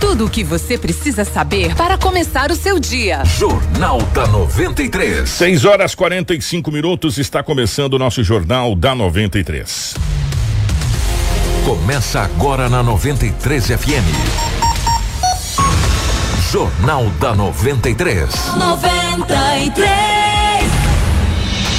Tudo o que você precisa saber para começar o seu dia. Jornal da 93. 6 horas 45 minutos está começando o nosso Jornal da 93. Começa agora na 93 FM. Jornal da 93. 93.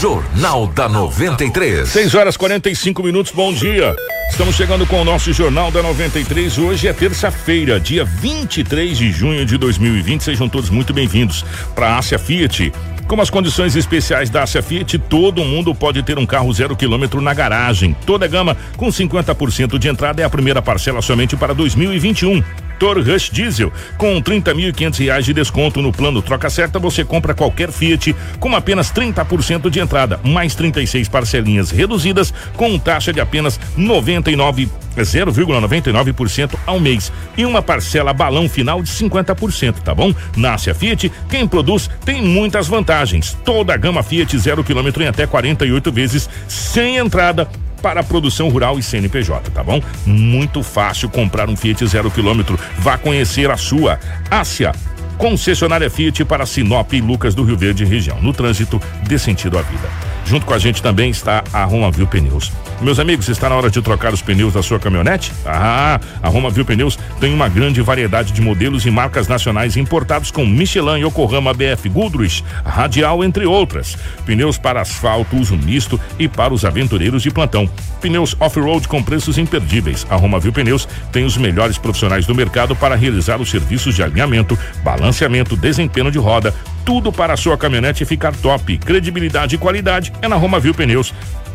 Jornal da 93. 6 horas 45 minutos, bom dia. Estamos chegando com o nosso Jornal da 93. Hoje é terça-feira, dia 23 de junho de 2020. Sejam todos muito bem-vindos para a Ásia Fiat. Com as condições especiais da Ásia Fiat, todo mundo pode ter um carro zero quilômetro na garagem. Toda gama com 50% de entrada é a primeira parcela somente para 2021. Tor Rush Diesel. Com 30.500 reais de desconto no plano Troca Certa, você compra qualquer Fiat com apenas 30% de entrada, mais 36 parcelinhas reduzidas com taxa de apenas 99 0,99% ao mês e uma parcela balão final de 50%, tá bom? Nasce a Fiat, quem produz tem muitas vantagens. Toda a gama Fiat zero quilômetro em até 48 vezes sem entrada para produção rural e CNPJ, tá bom? Muito fácil comprar um Fiat zero quilômetro. Vá conhecer a sua. Ásia, concessionária Fiat para Sinop e Lucas do Rio Verde região. No trânsito, dê sentido à vida. Junto com a gente também está a Roma Viu Pneus. Meus amigos, está na hora de trocar os pneus da sua caminhonete? Ah, a Roma Viu Pneus tem uma grande variedade de modelos e marcas nacionais importados com Michelin, Yokohama, BF Goodrich, Radial, entre outras. Pneus para asfalto, uso misto e para os aventureiros de plantão. Pneus off-road com preços imperdíveis. A Roma Viu Pneus tem os melhores profissionais do mercado para realizar os serviços de alinhamento, balanceamento, desempenho de roda, tudo para a sua caminhonete ficar top. Credibilidade e qualidade é na Roma Viu Pneus.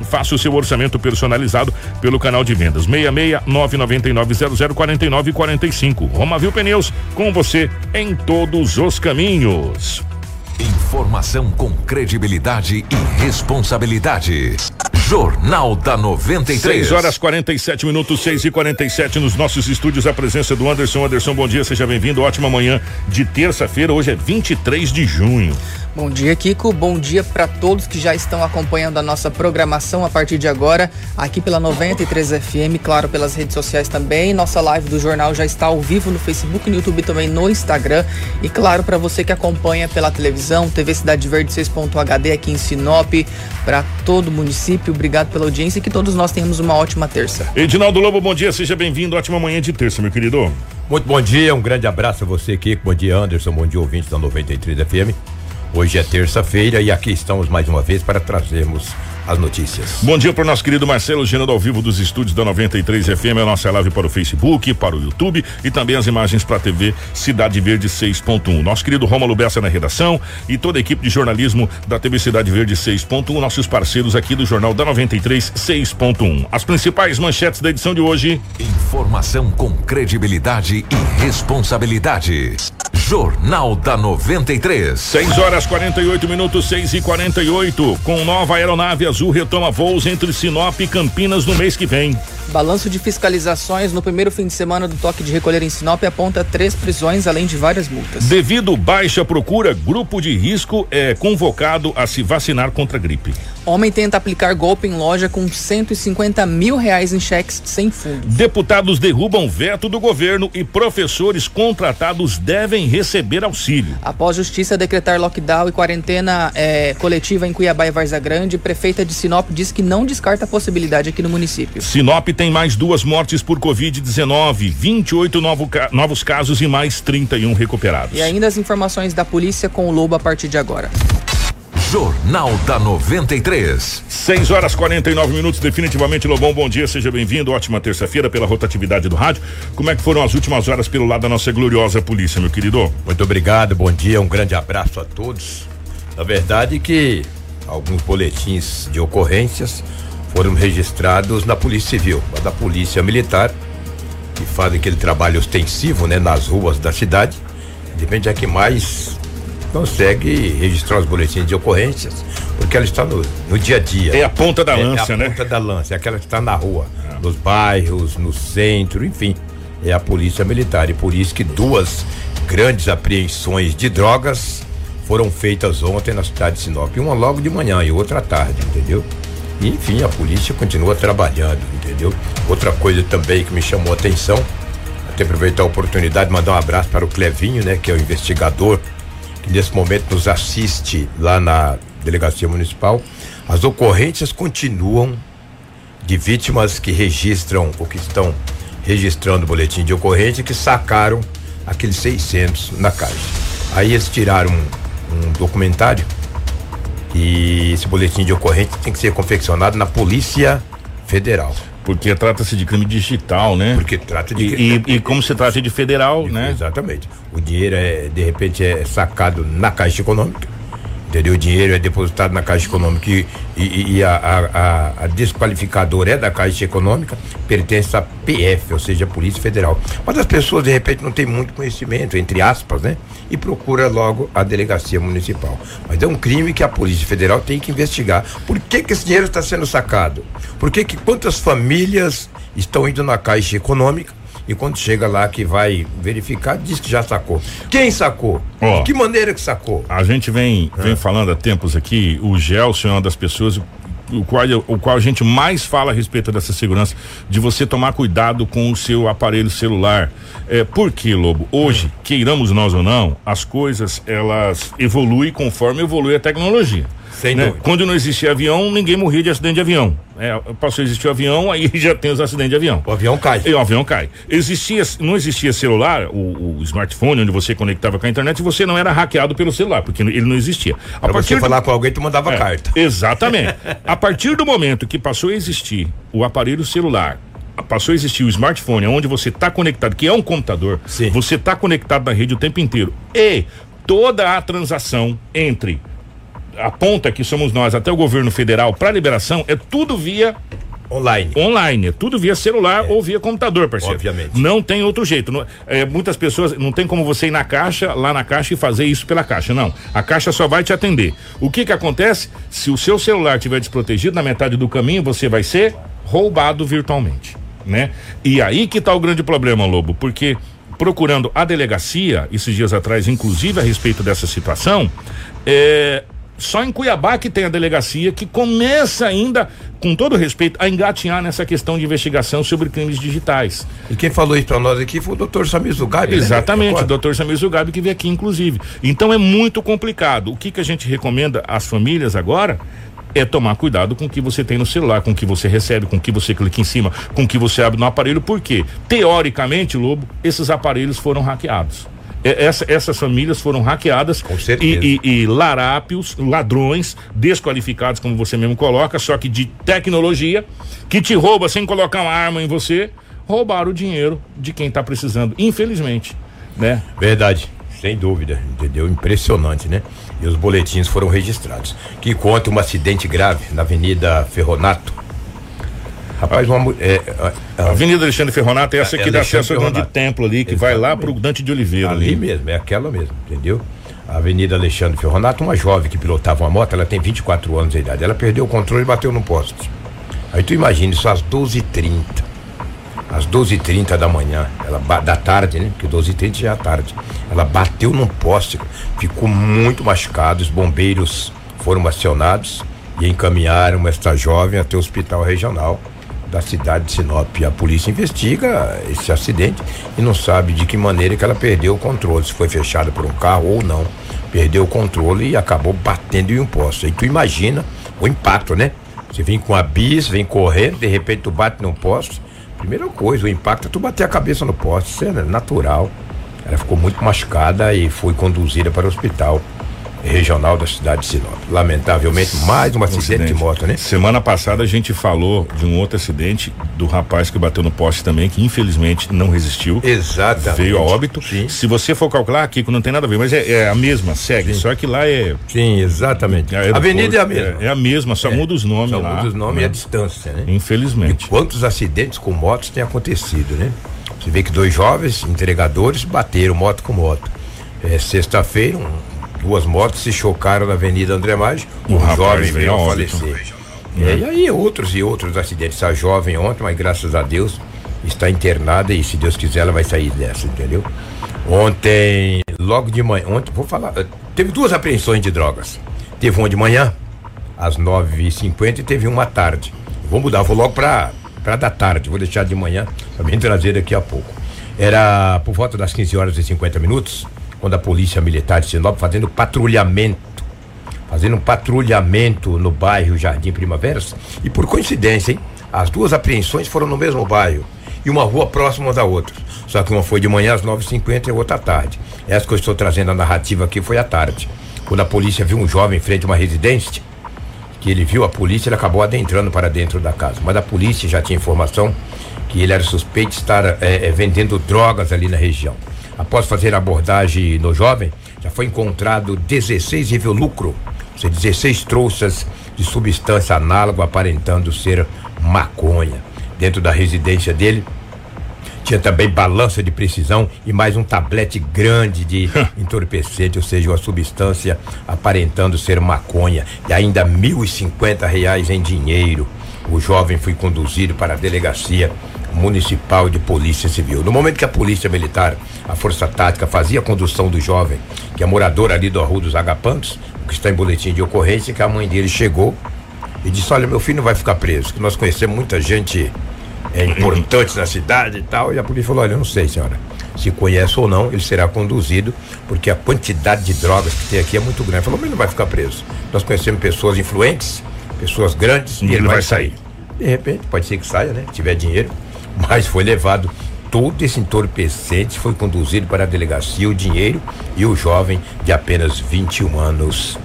Faça o seu orçamento personalizado pelo canal de vendas 66 999 0049 45. Roma Viu Pneus, com você em todos os caminhos. Informação com credibilidade e responsabilidade. Jornal da 93. 6 horas 47 minutos, 6 e 47 nos nossos estúdios. A presença do Anderson. Anderson, bom dia, seja bem-vindo. Ótima manhã de terça-feira. Hoje é 23 de junho. Bom dia, Kiko. Bom dia para todos que já estão acompanhando a nossa programação a partir de agora, aqui pela 93 FM, claro, pelas redes sociais também. Nossa live do jornal já está ao vivo no Facebook, no YouTube também no Instagram. E claro, para você que acompanha pela televisão, TV Cidade Verde 6.HD aqui em Sinop, para todo o município. Obrigado pela audiência e que todos nós tenhamos uma ótima terça. Edinaldo Lobo, bom dia, seja bem-vindo. Ótima manhã de terça, meu querido. Muito bom dia, um grande abraço a você, Kiko. Bom dia, Anderson. Bom dia, ouvintes da 93 FM. Hoje é terça-feira e aqui estamos mais uma vez para trazermos as notícias. Bom dia para o nosso querido Marcelo Gerando ao vivo dos estúdios da 93 FM, a nossa live para o Facebook, para o YouTube e também as imagens para a TV Cidade Verde 6.1. Nosso querido Rômulo Bessa na redação e toda a equipe de jornalismo da TV Cidade Verde 6.1, nossos parceiros aqui do Jornal da 93 6.1. As principais manchetes da edição de hoje. Informação com credibilidade e responsabilidade. Jornal da 93. 6 horas 48 minutos, 6 e 48. Com nova aeronave azul retoma voos entre Sinop e Campinas no mês que vem. Balanço de fiscalizações no primeiro fim de semana do toque de recolher em Sinop aponta três prisões, além de várias multas. Devido baixa procura, grupo de risco é convocado a se vacinar contra a gripe. Homem tenta aplicar golpe em loja com 150 mil reais em cheques sem fundo. Deputados derrubam veto do governo e professores contratados devem receber auxílio. Após justiça decretar lockdown e quarentena eh, coletiva em Cuiabá e Varza Grande, prefeita de Sinop diz que não descarta a possibilidade aqui no município. Sinop tem mais duas mortes por Covid-19, 28 novo, novos casos e mais 31 recuperados. E ainda as informações da polícia com o Lobo a partir de agora. Jornal da 93. 6 horas 49 minutos, definitivamente Lobão, bom dia, seja bem-vindo. Ótima terça-feira pela rotatividade do rádio. Como é que foram as últimas horas pelo lado da nossa gloriosa polícia, meu querido? Muito obrigado, bom dia, um grande abraço a todos. Na verdade que alguns boletins de ocorrências foram registrados na Polícia Civil, da Polícia Militar, que fazem aquele trabalho ostensivo, né, nas ruas da cidade. Depende é que mais consegue registrar os boletins de ocorrências, porque ela está no, no dia a dia. É a ponta da lança, é a né? ponta da lança, é aquela que está na rua, nos bairros, no centro, enfim. É a polícia militar. E por isso que duas grandes apreensões de drogas foram feitas ontem na cidade de Sinop. Uma logo de manhã e outra à tarde, entendeu? E, enfim, a polícia continua trabalhando, entendeu? Outra coisa também que me chamou a atenção, até aproveitar a oportunidade de mandar um abraço para o Clevinho, né? Que é o investigador que nesse momento nos assiste lá na delegacia municipal. As ocorrências continuam de vítimas que registram ou que estão registrando o boletim de ocorrência que sacaram aqueles 600 na caixa. Aí eles tiraram um, um documentário e esse boletim de ocorrência tem que ser confeccionado na Polícia Federal. Porque trata-se de crime digital, né? Porque trata de. E, e, e como se trata de federal, né? Exatamente. O dinheiro é, de repente, é sacado na Caixa Econômica. Entendeu? O dinheiro é depositado na Caixa Econômica e, e, e a, a, a, desqualificadora é da Caixa Econômica, pertence à PF, ou seja, Polícia Federal. Mas as pessoas, de repente, não têm muito conhecimento, entre aspas, né? E procura logo a delegacia municipal. Mas é um crime que a Polícia Federal tem que investigar. Por que, que esse dinheiro está sendo sacado? Por que, que quantas famílias estão indo na Caixa Econômica? E quando chega lá que vai verificar, diz que já sacou. Quem sacou? Ó, De que maneira que sacou? A gente vem, vem falando há tempos aqui, o Gelson é uma das pessoas o qual, o qual a gente mais fala a respeito dessa segurança, de você tomar cuidado com o seu aparelho celular. É, por Lobo? Hoje, queiramos nós ou não, as coisas elas evoluem conforme evolui a tecnologia. Sem né? dúvida. Quando não existia avião, ninguém morria de acidente de avião. É, passou a existir o avião, aí já tem os acidentes de avião. O avião cai. E o avião cai. Existia, não existia celular, o, o smartphone, onde você conectava com a internet, e você não era hackeado pelo celular, porque ele não existia. A Pra você do- falar com alguém, tu mandava é, carta. Exatamente. a partir do momento que passou a existir o aparelho celular, passou a existir o smartphone, onde você está conectado, que é um computador, Sim. você está conectado na rede o tempo inteiro. E toda a transação entre a ponta que somos nós até o governo federal para liberação é tudo via Online. online, é tudo via celular ou via computador, parceiro. Obviamente. Não tem outro jeito. Não- é, muitas pessoas não tem como você ir na caixa, lá na caixa e fazer isso pela caixa. Não. A caixa só vai te atender. O que que acontece? Se o seu celular estiver desprotegido na metade do caminho, você vai ser roubado virtualmente, né? E aí que tá o grande problema, Lobo, porque procurando a delegacia, esses dias atrás, inclusive a respeito dessa situação, é, só em Cuiabá que tem a delegacia que começa ainda, com todo respeito, a engatinhar nessa questão de investigação sobre crimes digitais. E quem falou isso pra nós aqui foi o doutor Samir Zugabi. né? Exatamente, o Recorda? doutor Samir Zugabi que veio aqui, inclusive. Então é muito complicado. O que, que a gente recomenda às famílias agora é tomar cuidado com o que você tem no celular, com o que você recebe, com o que você clica em cima, com o que você abre no aparelho, porque, teoricamente, Lobo, esses aparelhos foram hackeados. É, essa- essas famílias foram hackeadas Com certeza. e, e- e larápios, ladrões, desqualificados, como você mesmo coloca, só que de tecnologia, que te rouba sem colocar uma arma em você, roubaram o dinheiro de quem está precisando, infelizmente, né? Verdade, sem dúvida, entendeu? Impressionante, né? E os boletins foram registrados. Que conta um acidente grave na Avenida Ferronato. Rapaz, uma mulher. É, é, Avenida Alexandre Ferronato é essa É, que dá Alexandre acesso ao grande templo ali, que vai lá Exatamente. pro Dante de Oliveira ali ali. mesmo, é aquela mesmo, entendeu? A Avenida Alexandre Ferronato, uma jovem que pilotava uma moto, ela tem 24 anos de idade. Ela perdeu o controle e bateu no poste. Aí tu imagina isso às 12h30. Às 12h30 da manhã, ela da tarde, né? Porque 12h30 já é tarde. Ela bateu num poste, ficou muito machucado. Os bombeiros foram acionados e encaminharam esta jovem até o hospital regional da cidade de Sinop. A polícia investiga esse acidente e não sabe de que maneira que ela perdeu o controle, se foi fechada por um carro ou não. Perdeu o controle e acabou batendo em um poste. Aí tu imagina o impacto, né? Você vem com a bis, vem correndo, de repente tu bate num poste. Primeira coisa, o impacto é tu bater a cabeça no poste, isso é natural. Ela ficou muito machucada e foi conduzida para o hospital regional da cidade de Sinop. Lamentavelmente, mais um acidente, de moto, né? Semana passada a gente falou de um outro acidente do rapaz que bateu no poste também, que infelizmente não resistiu. Exatamente. Veio a óbito. Sim. Se você for calcular, Kiko, não tem nada a ver, mas é, é a mesma, segue. Só que lá é. Sim, exatamente. é a avenida é a mesma. É, é a mesma, só muda os nomes Só lá. muda os nomes né? e a distância, né? Infelizmente. Quantos acidentes com motos têm acontecido, né? Você vê que dois jovens entregadores bateram moto com moto. É, Sexta-feira, um Duas motos se chocaram na Avenida André Maggi. Um jovem veio a falecer. É, e aí outros e outros acidentes. A jovem ontem, mas graças a Deus está internada e se Deus quiser ela vai sair dessa, entendeu? Ontem, logo de manhã, ontem, vou falar, eh, teve duas apreensões de drogas. Teve uma de manhã, às 9h50 e teve uma à tarde. Vou mudar, vou logo para para da tarde, vou deixar de manhã para me trazer daqui a pouco. Era por volta das 15 horas e 50 minutos, quando a Polícia Militar de Sinop fazendo patrulhamento fazendo um patrulhamento no bairro Jardim Primaveras e por coincidência, hein, as duas apreensões foram no mesmo bairro e uma rua próxima da outra. Só que uma foi de manhã às 9h50 e a outra à tarde. Essa que eu estou trazendo a narrativa aqui foi à tarde. Quando a polícia viu um jovem em frente a uma residência, que ele viu a polícia, ele acabou adentrando para dentro da casa. Mas a polícia já tinha informação que ele era suspeito de estar eh, eh, vendendo drogas ali na região. Após fazer abordagem no jovem, já foi encontrado 16 lucro, ou seja, 16 trouxas de substância análoga aparentando ser maconha. Dentro da residência dele, tinha também balança de precisão e mais um tablete grande de entorpecente, ou seja, uma substância aparentando ser maconha. E ainda mil e cinquenta reais em dinheiro. O jovem foi conduzido para a delegacia municipal de polícia civil. No momento que a polícia militar, a força tática, fazia a condução do jovem, que é morador ali do Arru dos Agapantos, o que está em boletim de ocorrência, que a mãe dele chegou e disse: Olha, meu filho não vai ficar preso, que nós conhecemos muita gente é, importante na cidade e tal. E a polícia falou: Olha, eu não sei, senhora. Se conhece ou não, ele será conduzido, porque a quantidade de drogas que tem aqui é muito grande. Falou, mas ele não vai ficar preso. Nós conhecemos pessoas influentes, pessoas grandes, e, ele, vai sair. De repente, pode ser que saia, né? Se tiver dinheiro. Mas foi levado todo esse entorpecente, foi conduzido para a delegacia, o dinheiro e o jovem de apenas 21 anos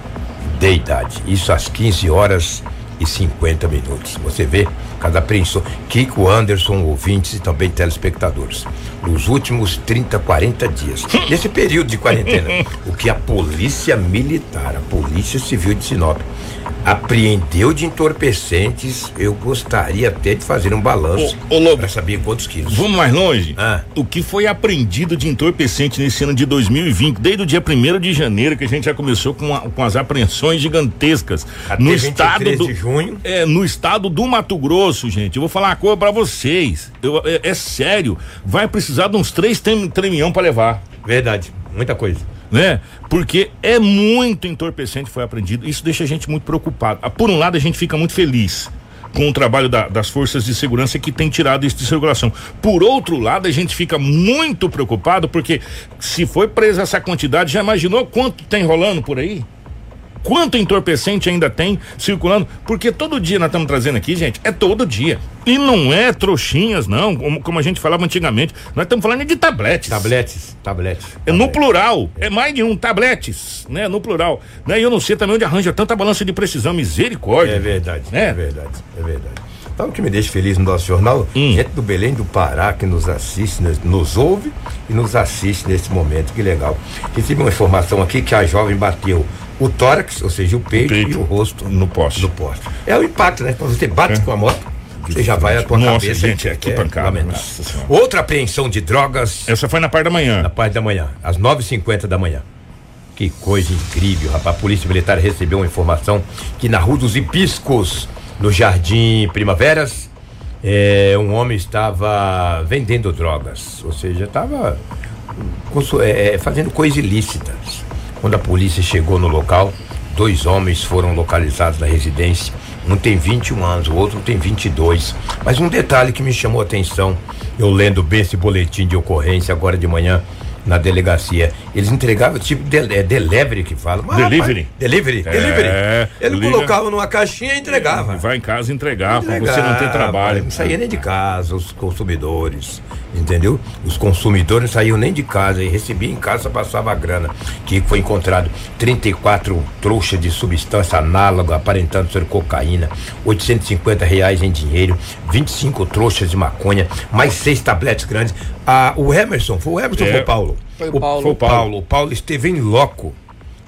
de idade. Isso às 15 horas e 50 minutos. Você vê cada apreensão. Kiko Anderson, ouvintes e também telespectadores. Nos últimos 30, 40 dias, nesse período de quarentena, o que a Polícia Militar, a Polícia Civil de Sinop, apreendeu de entorpecentes, eu gostaria até de fazer um balanço Ô, ô, Lobo. para saber quantos quilos. Vamos mais longe? Ah. O que foi apreendido de entorpecente nesse ano de 2020, desde o dia 1 de janeiro, que a gente já começou com, a- com as apreensões gigantescas. Até no 23 estado do, de junho. É, no estado do Mato Grosso, gente. Eu vou falar uma coisa pra vocês. Eu- é, é sério. Vai precisar de uns três trem, tremião pra levar. Verdade, muita coisa. Né? Porque é muito entorpecente foi apreendido. Isso deixa a gente muito preocupado. Ah, Por um lado, a gente fica muito feliz com o trabalho da- das forças de segurança que tem tirado isso de circulação. Por outro lado, a gente fica muito preocupado porque se foi presa essa quantidade, já imaginou quanto tem rolando por aí? Quanto entorpecente ainda tem circulando? Porque todo dia nós estamos trazendo aqui, gente, é todo dia. E não é trouxinhas, não, como, como a gente falava antigamente. Nós estamos falando de tabletes. Tabletes, tabletes. É no plural, é mais de um, tabletes, né? No plural. Né? E eu não sei também onde arranja tanta balança de precisão, misericórdia. É verdade, É. é verdade, é verdade. Então, o que me deixa feliz no nosso jornal, Hum. gente do Belém do Pará que nos assiste, nos, nos ouve e nos assiste nesse momento, que legal. Recebi uma informação aqui que a jovem bateu o tórax, ou seja, o peito, peito e o rosto no poste. No poste. É o impacto, né? Quando você bate É. com a moto, você já vai a tua Nossa, cabeça. gente, é, que pancada. Outra apreensão de drogas Essa foi na parte da manhã. na parte da manhã, às 9h50 da manhã. Que coisa incrível, rapaz. A Polícia Militar recebeu uma informação que na Rua dos Hipiscos, no Jardim Primaveras, eh, um homem estava vendendo drogas. Ou seja, estava consu- eh, eh, fazendo coisas ilícitas. Quando a polícia chegou no local, dois homens foram localizados na residência. Um tem 21 anos, o outro tem 22. Mas um detalhe que me chamou a atenção, eu lendo bem esse boletim de ocorrência agora de manhã na delegacia, eles entregavam tipo de, é delivery que fala. Mas, Delivery. rapaz, delivery, É, delivery. Ele liga. colocava numa caixinha e entregava. Vai em casa entregar, pra você não ter trabalho. Não saía nem de casa, os consumidores, entendeu? Os consumidores não saíam nem de casa e recebiam em casa, passava a grana. Que foi encontrado 34 trouxas de substância análoga, aparentando ser cocaína, 850 reais em dinheiro, 25 trouxas de maconha, mais seis tabletes grandes. Ah, o Emerson, foi o Emerson ou É. foi o Paulo? Foi o Paulo. Foi o Paulo. O Paulo esteve em loco.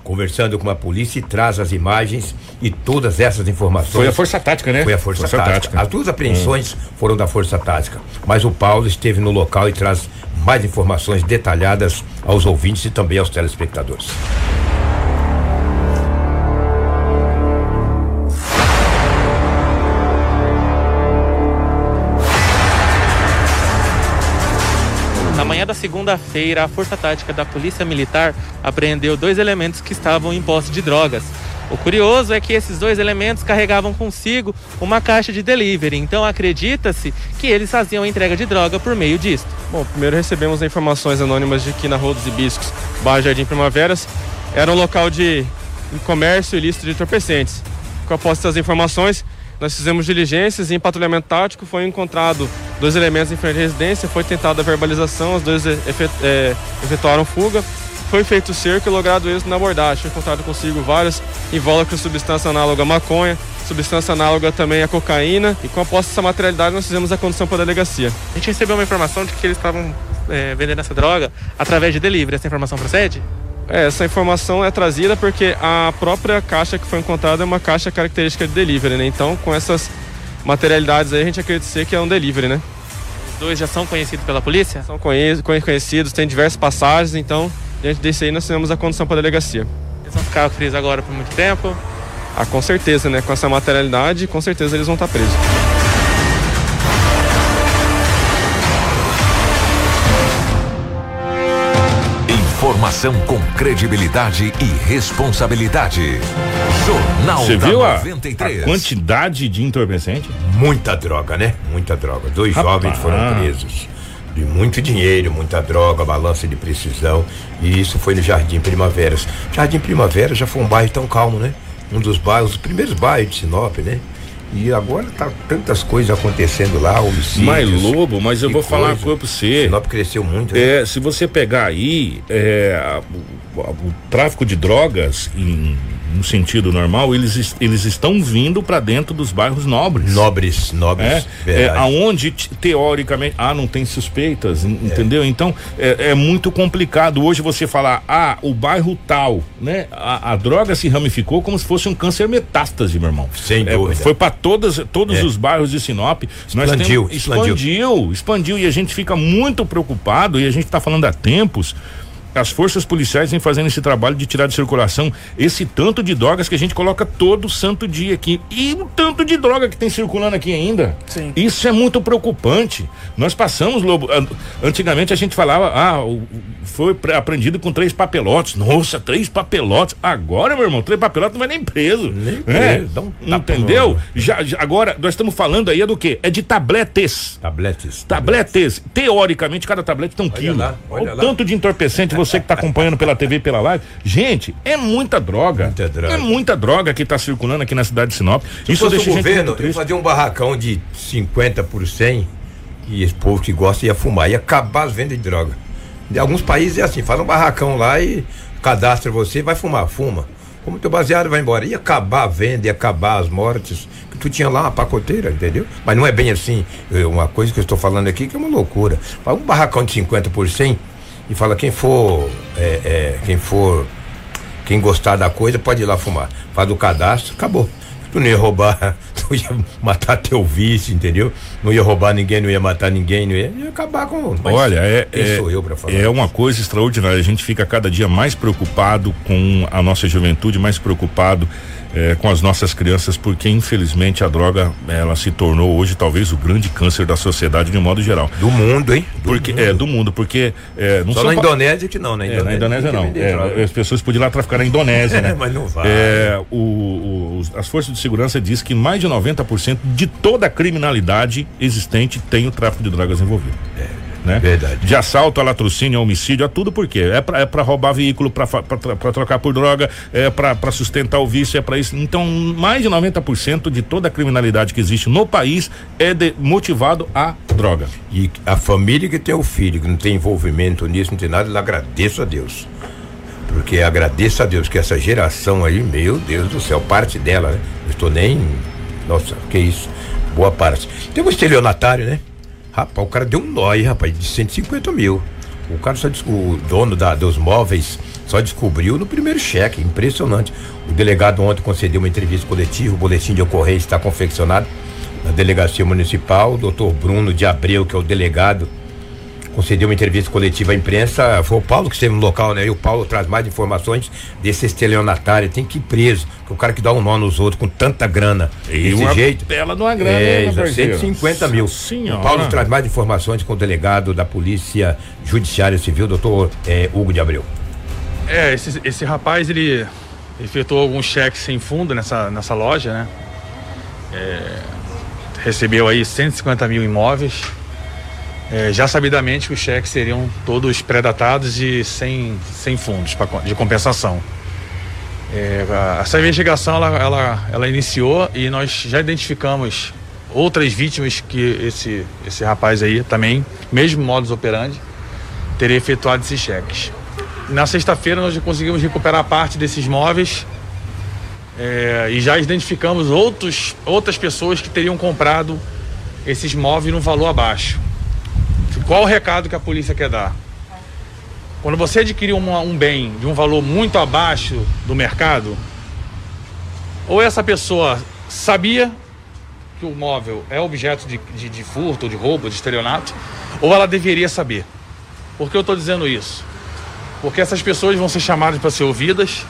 Conversando com a polícia e traz as imagens e todas essas informações. Foi a Força Tática, né? Foi a Força, Tática. As duas apreensões foram da Força Tática. Mas o Paulo esteve no local e traz mais informações detalhadas aos ouvintes e também aos telespectadores. Na manhã da segunda-feira, a Força Tática da Polícia Militar apreendeu dois elementos que estavam em posse de drogas. O curioso é que esses dois elementos carregavam consigo uma caixa de delivery, então acredita-se que eles faziam a entrega de droga por meio disto. Bom, primeiro recebemos informações anônimas de que na Rua dos Hibiscos, bairro Jardim Primaveras, era um local de comércio ilícito de entorpecentes. Com a posse das informações, nós fizemos diligências e em patrulhamento tático foi encontrado dois elementos em frente à residência, foi tentada a verbalização, os dois é, efetuaram fuga foi feito cerco e logrado êxito na abordagem. Foi encontrado consigo vários invólucros substância análoga à maconha, substância análoga também à cocaína. E com a posse dessa materialidade, nós fizemos a condução para a delegacia. A gente recebeu uma informação de que eles estavam é, vendendo essa droga através de delivery. Essa informação procede? É, essa informação é trazida porque a própria caixa que foi encontrada é uma caixa característica de delivery, né? Então, com essas materialidades aí, a gente acredita que é um delivery, né? Os dois já são conhecidos pela polícia? São conhecidos, tem diversas passagens, então Diante desse aí, nós fizemos a condução para a delegacia. Eles vão ficar presos agora por muito tempo? Ah, com certeza, né? Com essa materialidade, com certeza eles vão estar presos. Informação com credibilidade e responsabilidade. Jornal Você viu a, 93. a quantidade de entorpecente? Muita droga, né? Muita droga. Dois Rapaz. jovens foram presos. De muito dinheiro, muita droga, balança de precisão. E isso foi no Jardim Primaveras. Jardim Primavera já foi um bairro tão calmo, né? Um dos bairros, os primeiros bairros de Sinop, né? E agora tá tantas coisas acontecendo lá, homicídios. Mas lobo, mas eu vou falar uma coisa. coisa pra você. Sinop cresceu muito. né? É, se você pegar aí é, o, tráfico de drogas em no sentido normal, eles, es- eles estão vindo para dentro dos bairros nobres. Nobres, nobres. É, é aonde te- teoricamente ah não tem suspeitas en- entendeu então é, é muito complicado hoje você falar ah o bairro tal né a, a droga se ramificou como se fosse um câncer metástase meu irmão Sem É, dúvida. foi para todas todos É. os bairros de Sinop Expandiu, temos- expandiu. expandiu expandiu e a gente fica muito preocupado e a gente está falando há tempos as forças policiais vêm fazendo esse trabalho de tirar de circulação esse tanto de drogas que a gente coloca todo santo dia aqui. E o tanto de droga que tem circulando aqui ainda. Sim. Isso é muito preocupante. Nós passamos, Lobo. an- Antigamente a gente falava, ah, foi pre- apreendido com três papelotes. Nossa, três papelotes. Agora, meu irmão, três papelotes não vai nem preso. Nem É, preso, um tapa Entendeu? Já, já- agora, nós estamos falando aí é do quê? É de tabletes. Tabletes. Tabletes, teoricamente, cada tablete tem um Olha quilo. lá, olha Olha o lá. tanto de entorpecente, você que está acompanhando pela TV e pela live. Gente, é muita droga. Muita droga. É muita droga que está circulando aqui na cidade de Sinop. Se Isso deixa o governo, fazia um barracão de 50 por 100 e esse povo que gosta ia fumar, ia acabar as vendas de droga. Em alguns países é assim, faz um barracão lá e cadastra você, vai fumar, fuma. Como teu baseado vai embora. Ia acabar a venda, ia acabar as mortes. Que tu tinha lá uma pacoteira, entendeu? Mas não é bem assim. É Uma coisa que eu estou falando aqui que é uma loucura. Um barracão de 50 por 100 e fala quem for. é, é, quem for quem gostar da coisa pode ir lá fumar. Faz o cadastro, acabou. Tu não ia roubar, tu ia matar teu vice, entendeu? Não ia roubar ninguém, não ia matar ninguém, não ia, ia acabar com. Olha, é, é, sou eu pra falar? é uma coisa extraordinária. A gente fica cada dia mais preocupado com a nossa juventude, mais preocupado eh, com as nossas crianças, porque infelizmente a droga ela se tornou hoje talvez o grande câncer da sociedade de um modo geral. Do mundo, hein? Do porque mundo. é do mundo, porque é, não Só na pa- Indonésia que não, né? É, na Indonésia não. É, as pessoas podiam ir lá traficar na Indonésia, né? Mas não vai. É, o- o- as forças de segurança diz que mais de 90% de toda a criminalidade existente tem o tráfico de drogas envolvido. Né? verdade. De assalto a latrocínio, a homicídio, a tudo por quê? É pra, é pra roubar veículo, pra trocar por droga, é pra sustentar o vício, é pra isso. Então, mais de 90% de toda a criminalidade que existe no país é de- motivado a droga. E a família que tem o filho, que não tem envolvimento nisso, não tem nada, agradeço a Deus. Porque agradeço a Deus que essa geração aí, meu Deus do céu, parte dela, né? Eu estou nem. Nossa, que isso. Boa parte. Tem um estelionatário, né? Rapaz, o cara deu um nó rapaz, de 150 mil. O cara só o dono da, dos móveis só descobriu no primeiro cheque, impressionante. O delegado ontem concedeu uma entrevista coletiva, o boletim de ocorrência está confeccionado na delegacia municipal. O doutor Bruno de Abreu, que é o delegado, concedeu uma entrevista coletiva à imprensa. Foi o Paulo que esteve no local, né? E o Paulo traz mais informações desse estelionatário. Tem que ir preso. Que o cara que dá um nó nos outros com tanta grana. E desse uma jeito. bela de uma grana, É, parceiro? 150 mil. Senhora. O Paulo traz mais informações com o delegado da Polícia Judiciária Civil, doutor eh, Hugo de Abreu. É, esse, esse rapaz, ele efetuou alguns cheques sem fundo nessa, nessa loja, né? É, recebeu aí 150 mil imóveis. É, já sabidamente que os cheques seriam todos pré-datados e sem, sem fundos pra de compensação. É, a- essa investigação ela, ela, ela iniciou e nós já identificamos outras vítimas que esse, esse rapaz aí também, mesmo modus operandi, teria efetuado esses cheques. Na sexta-feira nós conseguimos recuperar parte desses móveis é, e já identificamos outros, outras pessoas que teriam comprado esses móveis num valor abaixo. Qual o recado que a polícia quer dar? Quando você adquirir uma- um bem de um valor muito abaixo do mercado, ou essa pessoa sabia que o móvel é objeto de, de, de furto, de roubo, de estelionato, ou ela deveria saber. Por que eu estou dizendo isso? Porque essas pessoas vão ser chamadas para ser ouvidas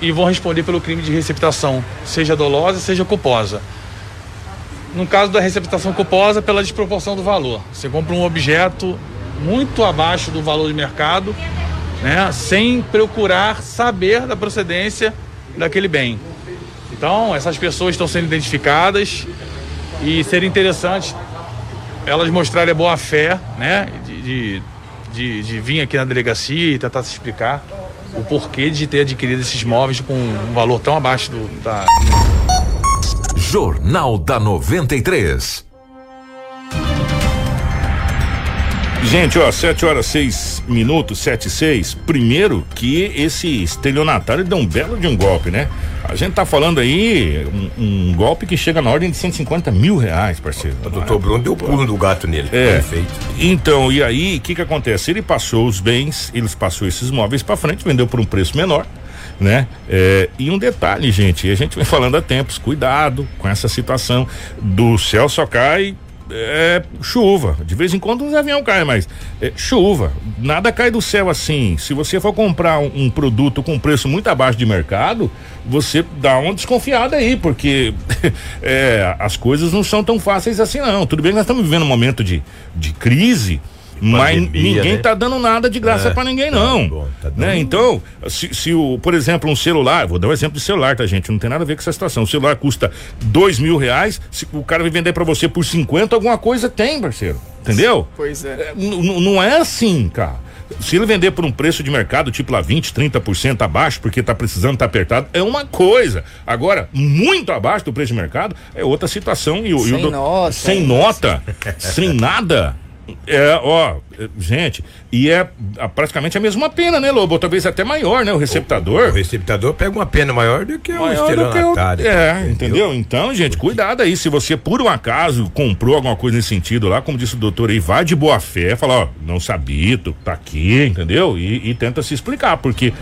e vão responder pelo crime de receptação, seja dolosa, seja culposa. No caso da receptação culposa, pela desproporção do valor. Você compra um objeto muito abaixo do valor de mercado, né, sem procurar saber da procedência daquele bem. Então, essas pessoas estão sendo identificadas e seria interessante elas mostrarem a boa fé, né, de, de, de, vir aqui na delegacia e tentar se explicar o porquê de ter adquirido esses móveis com um valor tão abaixo do, da, Jornal da 93. Gente, ó, 7 horas 6 minutos, 7 e 6. Primeiro que esse estelionatário deu um belo de um golpe, né? A gente tá falando aí um, um golpe que chega na ordem de 150 mil reais, parceiro. O doutor Bruno deu pulo do gato nele. É. Perfeito. Então, e aí, o que que acontece? Ele passou os bens, eles passou esses móveis pra frente, vendeu por um preço menor, né? É, e um detalhe, gente, a gente vem falando há tempos, cuidado com essa situação do céu só cai é, chuva. De vez em quando uns avião cai, mas é, chuva. Nada cai do céu assim. Se você for comprar um, um produto com preço muito abaixo de mercado, você dá uma desconfiada aí, porque é, as coisas não são tão fáceis assim, não. Tudo bem nós estamos vivendo um momento de, de crise. Mas Pandemia, ninguém né? tá dando nada de graça É, pra ninguém, tá não. bom, tá dando- né? Então, se, se o, por exemplo, um celular, vou dar um exemplo de celular, tá, gente? Não tem nada a ver com essa situação. O celular custa dois mil reais, se o cara vai vender pra você por 50, alguma coisa tem, parceiro. Entendeu? Pois é. É, não é assim, cara. Se ele vender por um preço de mercado, tipo lá 20, 30% abaixo, porque tá precisando, tá apertado, é uma coisa. Agora, muito abaixo do preço de mercado, é outra situação. E, o- e o Sem do- nota. Sem nota, sem nada. É, ó, é, gente, e é praticamente a mesma pena, né, Lobo? Talvez até maior, né? O receptador. O receptador pega uma pena maior do que o Maior do que o- estelionatário. É, entendeu? Então, gente, cuidado aí. Se você, por um acaso, comprou alguma coisa nesse sentido lá, como disse o doutor aí, vai de boa fé, fala, ó, não sabia, tu tá aqui, entendeu? E, e tenta se explicar, porque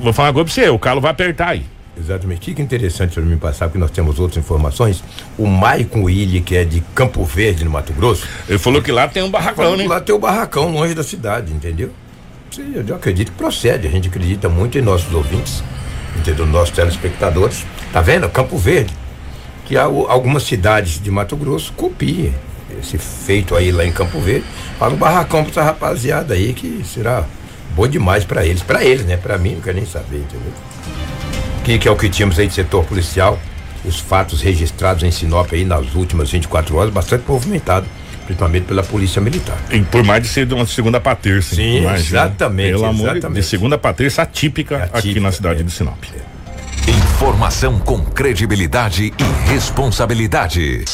vou falar uma coisa pra você, o calo vai apertar aí. Exatamente. Que interessante para mim passar, porque nós temos outras informações. O Maicon Willi, que é de Campo Verde, no Mato Grosso. Ele falou que lá tem um barracão, né? lá tem o barracão longe da cidade, entendeu? Sim, eu acredito que procede. A gente acredita muito em nossos ouvintes, entendeu? Nossos telespectadores. Tá vendo? Campo Verde. Que algumas cidades de Mato Grosso copiem esse feito aí lá em Campo Verde. Fala um barracão pra essa rapaziada aí que será bom demais pra eles. Pra eles, né? Pra mim, não quero nem saber, entendeu? Que, que é o que tínhamos aí de setor policial. Os fatos registrados em Sinop aí nas últimas 24 horas, bastante movimentado, principalmente pela Polícia Militar. E por mais de ser de uma segunda pra terça. Sim, imagina. exatamente, Pelo amor de- de exatamente. segunda pra terça atípica, aqui Atípica, na cidade é. de Sinop. Informação com credibilidade e responsabilidade.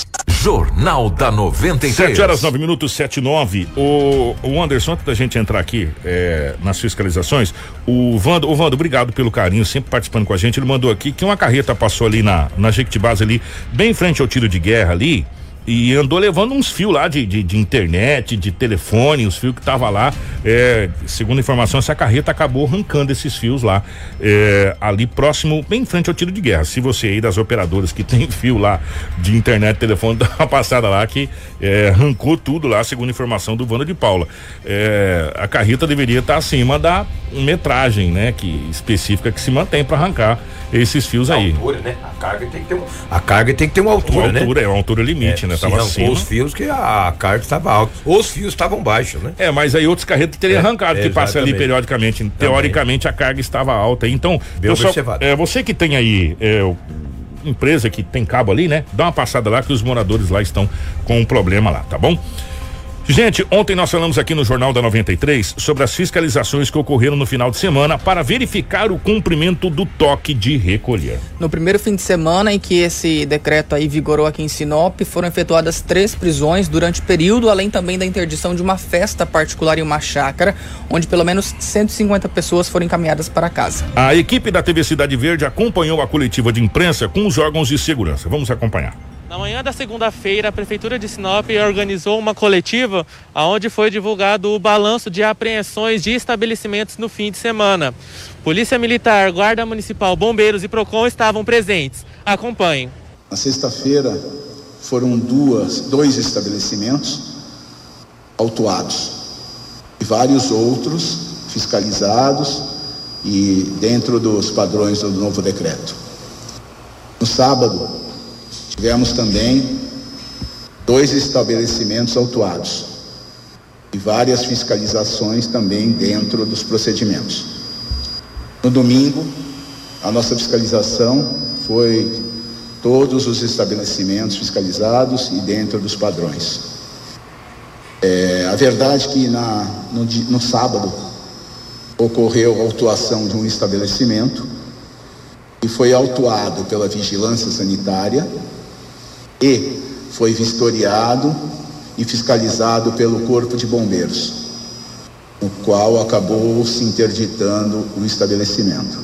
Jornal da 93. 7 horas 9 minutos, 7 e 9. O, o Anderson, antes da gente entrar aqui é, nas fiscalizações, o Vando, o Vando, obrigado pelo carinho, sempre participando com a gente. Ele mandou aqui que uma carreta passou ali na, na Jequitibás ali, bem em frente ao tiro de guerra ali. E andou levando uns fios lá de, de, de, internet, de telefone, os fios que tava lá. É, segundo informação, essa carreta acabou arrancando esses fios lá, é, ali próximo, bem em frente ao tiro de guerra. Se você aí das operadoras que tem fio lá de internet, telefone, dá uma passada lá que é, arrancou tudo lá, segundo informação do Vanda de Paula. É, a carreta deveria estar acima da metragem, né, que específica que se mantém para arrancar esses fios a aí. Altura, né? A carga tem que ter, um, a carga tem que ter uma altura, uma né? altura, é uma altura limite, é, né? Tava acima. os fios que a carga estava alta. Os fios estavam baixos, né? É, mas aí outros carretas teriam é, arrancado, que passa ali periodicamente. Também. Teoricamente a carga estava alta. Então, pessoal, é, você que tem aí é, empresa que tem cabo ali, né? Dá uma passada lá que os moradores lá estão com um problema lá, tá bom? Gente, ontem nós falamos aqui no Jornal da 93 sobre as fiscalizações que ocorreram no final de semana para verificar o cumprimento do toque de recolher. No primeiro fim de semana em que esse decreto aí vigorou aqui em Sinop, foram efetuadas três prisões durante o período, além também da interdição de uma festa particular em uma chácara, onde pelo menos 150 pessoas foram encaminhadas para casa. A equipe da TV Cidade Verde acompanhou a coletiva de imprensa com os órgãos de segurança. Vamos acompanhar. Na manhã da segunda-feira, a Prefeitura de Sinop organizou uma coletiva onde foi divulgado o balanço de apreensões de estabelecimentos no fim de semana. Polícia Militar, Guarda Municipal, Bombeiros e PROCON estavam presentes. Acompanhem. Na sexta-feira foram duas, dois estabelecimentos autuados e vários outros fiscalizados e dentro dos padrões do novo decreto. No sábado, Tivemos também dois estabelecimentos autuados e várias fiscalizações também dentro dos procedimentos. No domingo, a nossa fiscalização foi todos os estabelecimentos fiscalizados e dentro dos padrões. É, a verdade é que na, no, no sábado ocorreu a autuação de um estabelecimento e foi autuado pela vigilância sanitária e foi vistoriado e fiscalizado pelo Corpo de Bombeiros, o qual acabou se interditando o estabelecimento.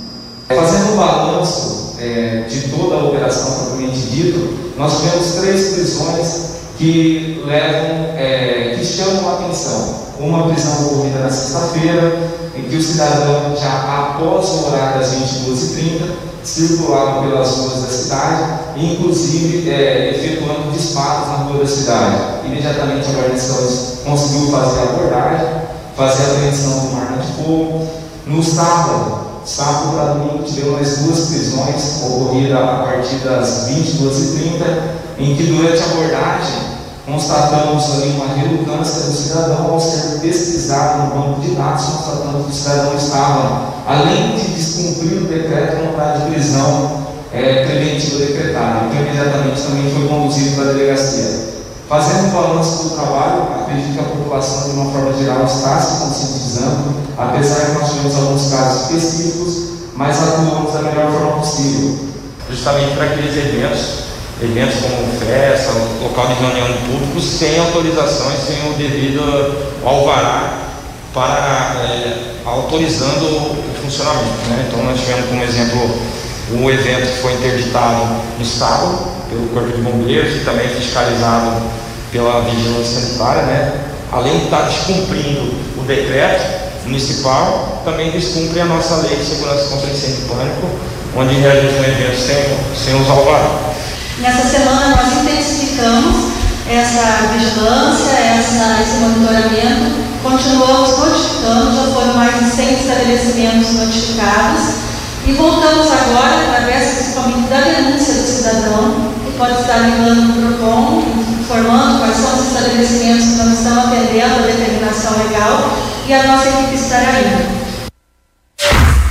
Fazendo o balanço é, de toda a operação propriamente dito, nós tivemos três prisões que levam, é, que chamam a atenção. Uma prisão ocorrida na sexta-feira, em que o cidadão já após o horário das 22h30 circulavam pelas ruas da cidade, inclusive é, efetuando disparos na rua da cidade. Imediatamente a guarnição conseguiu fazer a abordagem, fazer a apreensão do arma de fogo. No sábado, sábado para domingo, tivemos duas prisões ocorridas a partir das 22h30, em que durante a abordagem constatamos ali uma relutância do cidadão ao ser pesquisado no banco de dados, constatando que o cidadão estava, além de descumprir o decreto, com vontade de prisão é, preventiva decretada. Então, imediatamente também foi conduzido para a delegacia. Fazendo um balanço do trabalho, acredito que a população, de uma forma geral, está se conscientizando, apesar de nós tivemos alguns casos específicos, mas atuamos da melhor forma possível. Justamente para aqueles eventos eventos como festa, local de reunião de público, sem autorização e sem o devido alvará para é, autorizando o funcionamento. Né? Então nós tivemos como exemplo um evento que foi interditado no Estado pelo Corpo de Bombeiros e também fiscalizado pela Vigilância Sanitária, né? além de estar descumprindo o decreto municipal, também descumpre a nossa lei de segurança contra incêndio e pânico, onde realiza um evento sem, sem os alvará. Nessa semana nós intensificamos essa vigilância, essa, esse monitoramento, continuamos notificando, já foram mais de 100 estabelecimentos notificados e voltamos agora, através principalmente da denúncia do cidadão, que pode estar ligando no PROCON, informando quais são os estabelecimentos que não estão atendendo a determinação legal e a nossa equipe estará indo.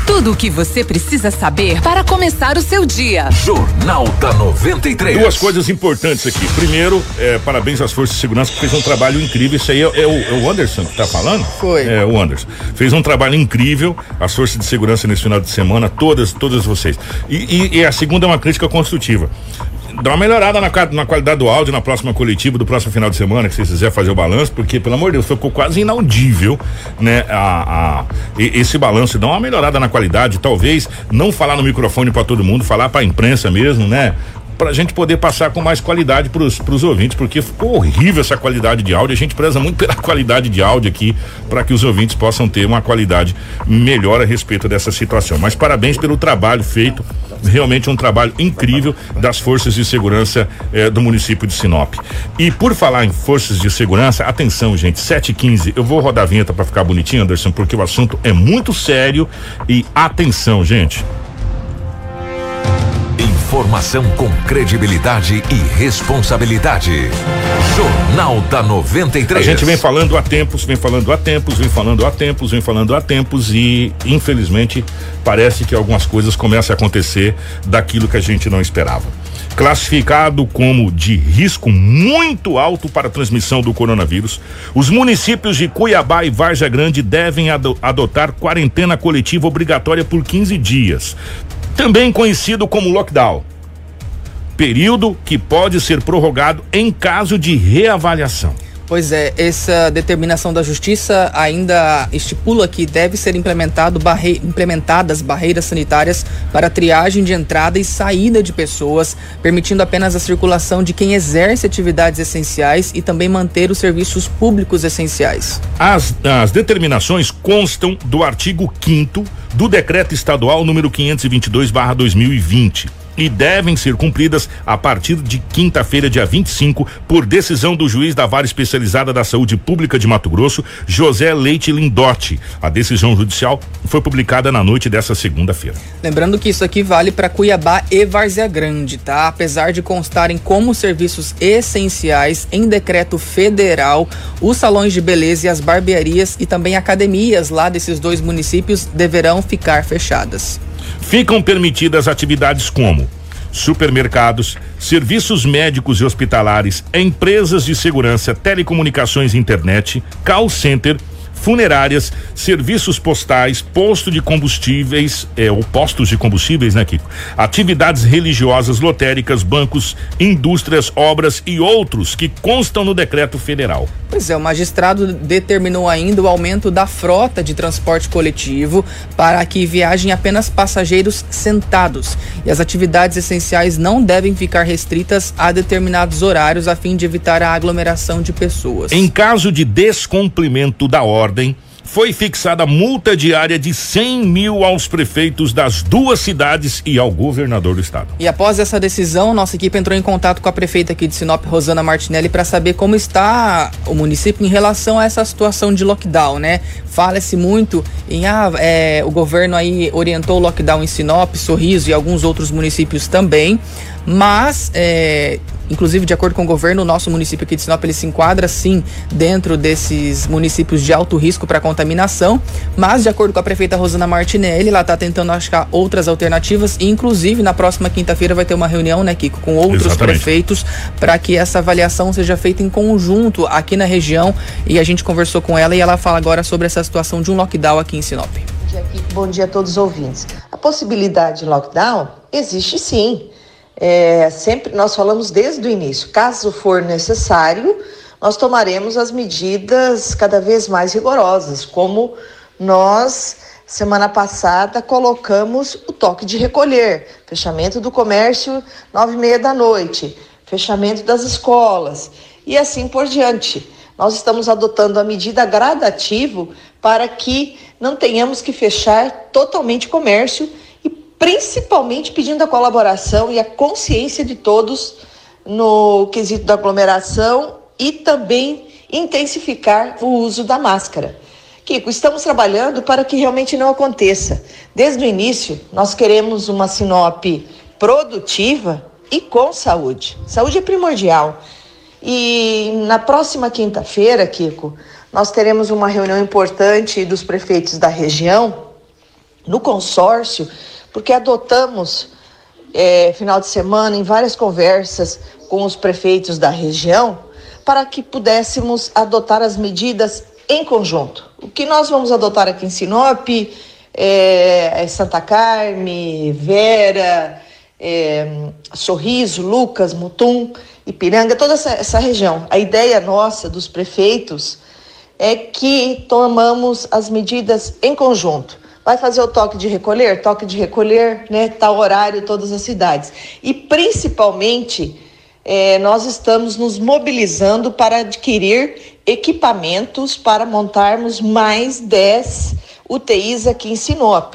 Tudo o que você precisa saber para começar o seu dia. Jornal da 93. Duas coisas importantes aqui. Primeiro, é, parabéns às forças de segurança que fez um trabalho incrível. Isso aí é, é, o, é, o, Anderson que tá falando? Foi. É, o Anderson. Fez um trabalho incrível. As forças de segurança nesse final de semana, todas, todas vocês. E, e, e a segunda é uma crítica construtiva dá uma melhorada na, na, qualidade do áudio na próxima coletiva do próximo final de semana, que vocês quiserem fazer o balanço, porque, pelo amor de Deus, ficou quase inaudível, né? A, a, esse balanço dá uma melhorada na qualidade, talvez não falar no microfone para todo mundo, falar para a imprensa mesmo, né? Para a gente poder passar com mais qualidade para os ouvintes, porque ficou horrível essa qualidade de áudio. A gente preza muito pela qualidade de áudio aqui para que os ouvintes possam ter uma qualidade melhor a respeito dessa situação. Mas parabéns pelo trabalho feito, realmente um trabalho incrível das forças de segurança eh, do município de Sinop. E por falar em forças de segurança, atenção, gente, 7h15, eu vou rodar a vinheta para ficar bonitinho, Anderson, porque o assunto é muito sério e atenção, gente. Informação com credibilidade e responsabilidade. Jornal da 93. A gente vem falando há tempos, vem falando há tempos, vem falando há tempos, vem falando há tempos e infelizmente parece que algumas coisas começam a acontecer daquilo que a gente não esperava. Classificado como de risco muito alto para a transmissão do coronavírus, os municípios de Cuiabá e Varja Grande devem ado adotar quarentena coletiva obrigatória por 15 dias também conhecido como lockdown. Período que pode ser prorrogado em caso de reavaliação. Pois é, essa determinação da justiça ainda estipula que deve ser barre... implementadas barreiras sanitárias para triagem de entrada e saída de pessoas, permitindo apenas a circulação de quem exerce atividades essenciais e também manter os serviços públicos essenciais. As, as determinações constam do artigo 5 do decreto estadual número 522/2020 e devem ser cumpridas a partir de quinta-feira, dia 25, por decisão do juiz da Vara Especializada da Saúde Pública de Mato Grosso, José Leite Lindotti. A decisão judicial foi publicada na noite dessa segunda-feira. Lembrando que isso aqui vale para Cuiabá e Várzea Grande, tá? Apesar de constarem como serviços essenciais em decreto federal, os salões de beleza e as barbearias e também academias lá desses dois municípios deverão ficar fechadas. Ficam permitidas atividades como supermercados, serviços médicos e hospitalares, empresas de segurança, telecomunicações e internet, call center, funerárias, serviços postais, posto de combustíveis, é, ou postos de combustíveis, né, Kiko? Atividades religiosas, lotéricas, bancos, indústrias, obras e outros que constam no decreto federal. Pois é, o magistrado determinou ainda o aumento da frota de transporte coletivo para que viajem apenas passageiros sentados. E as atividades essenciais não devem ficar restritas a determinados horários a fim de evitar a aglomeração de pessoas. Em caso de descumprimento da ordem, foi fixada multa diária de 100 mil aos prefeitos das duas cidades e ao governador do estado. E após essa decisão, nossa equipe entrou em contato com a prefeita aqui de Sinop, Rosana Martinelli, para saber como está o município em relação a essa situação de lockdown, né? Fala-se muito em ah, é, o governo aí orientou o lockdown em Sinop, Sorriso e alguns outros municípios também, mas é, Inclusive, de acordo com o governo, o nosso município aqui de Sinop ele se enquadra sim dentro desses municípios de alto risco para contaminação, mas de acordo com a prefeita Rosana Martinelli, ela está tentando achar outras alternativas e inclusive na próxima quinta-feira vai ter uma reunião, né, Kiko, com outros Exatamente. prefeitos para que essa avaliação seja feita em conjunto aqui na região e a gente conversou com ela e ela fala agora sobre essa situação de um lockdown aqui em Sinop. Bom dia, Kiko. Bom dia a todos os ouvintes. A possibilidade de lockdown existe sim. É, sempre nós falamos desde o início, caso for necessário, nós tomaremos as medidas cada vez mais rigorosas, como nós semana passada colocamos o toque de recolher, fechamento do comércio nove e meia da noite, fechamento das escolas e assim por diante. Nós estamos adotando a medida gradativo para que não tenhamos que fechar totalmente o comércio principalmente pedindo a colaboração e a consciência de todos no quesito da aglomeração e também intensificar o uso da máscara. Kiko, estamos trabalhando para que realmente não aconteça. Desde o início, nós queremos uma Sinop produtiva e com saúde. Saúde é primordial. E na próxima quinta-feira, Kiko, nós teremos uma reunião importante dos prefeitos da região, no consórcio, porque adotamos é, final de semana em várias conversas com os prefeitos da região para que pudéssemos adotar as medidas em conjunto. O que nós vamos adotar aqui em Sinop é, é Santa Carme, Vera, é, Sorriso, Lucas, Mutum, Ipiranga, toda essa, essa região. A ideia nossa dos prefeitos é que tomamos as medidas em conjunto. Vai fazer o toque de recolher? Toque de recolher, né? Tal horário, todas as cidades. E principalmente, é, nós estamos nos mobilizando para adquirir equipamentos para montarmos mais 10 UTIs aqui em Sinop.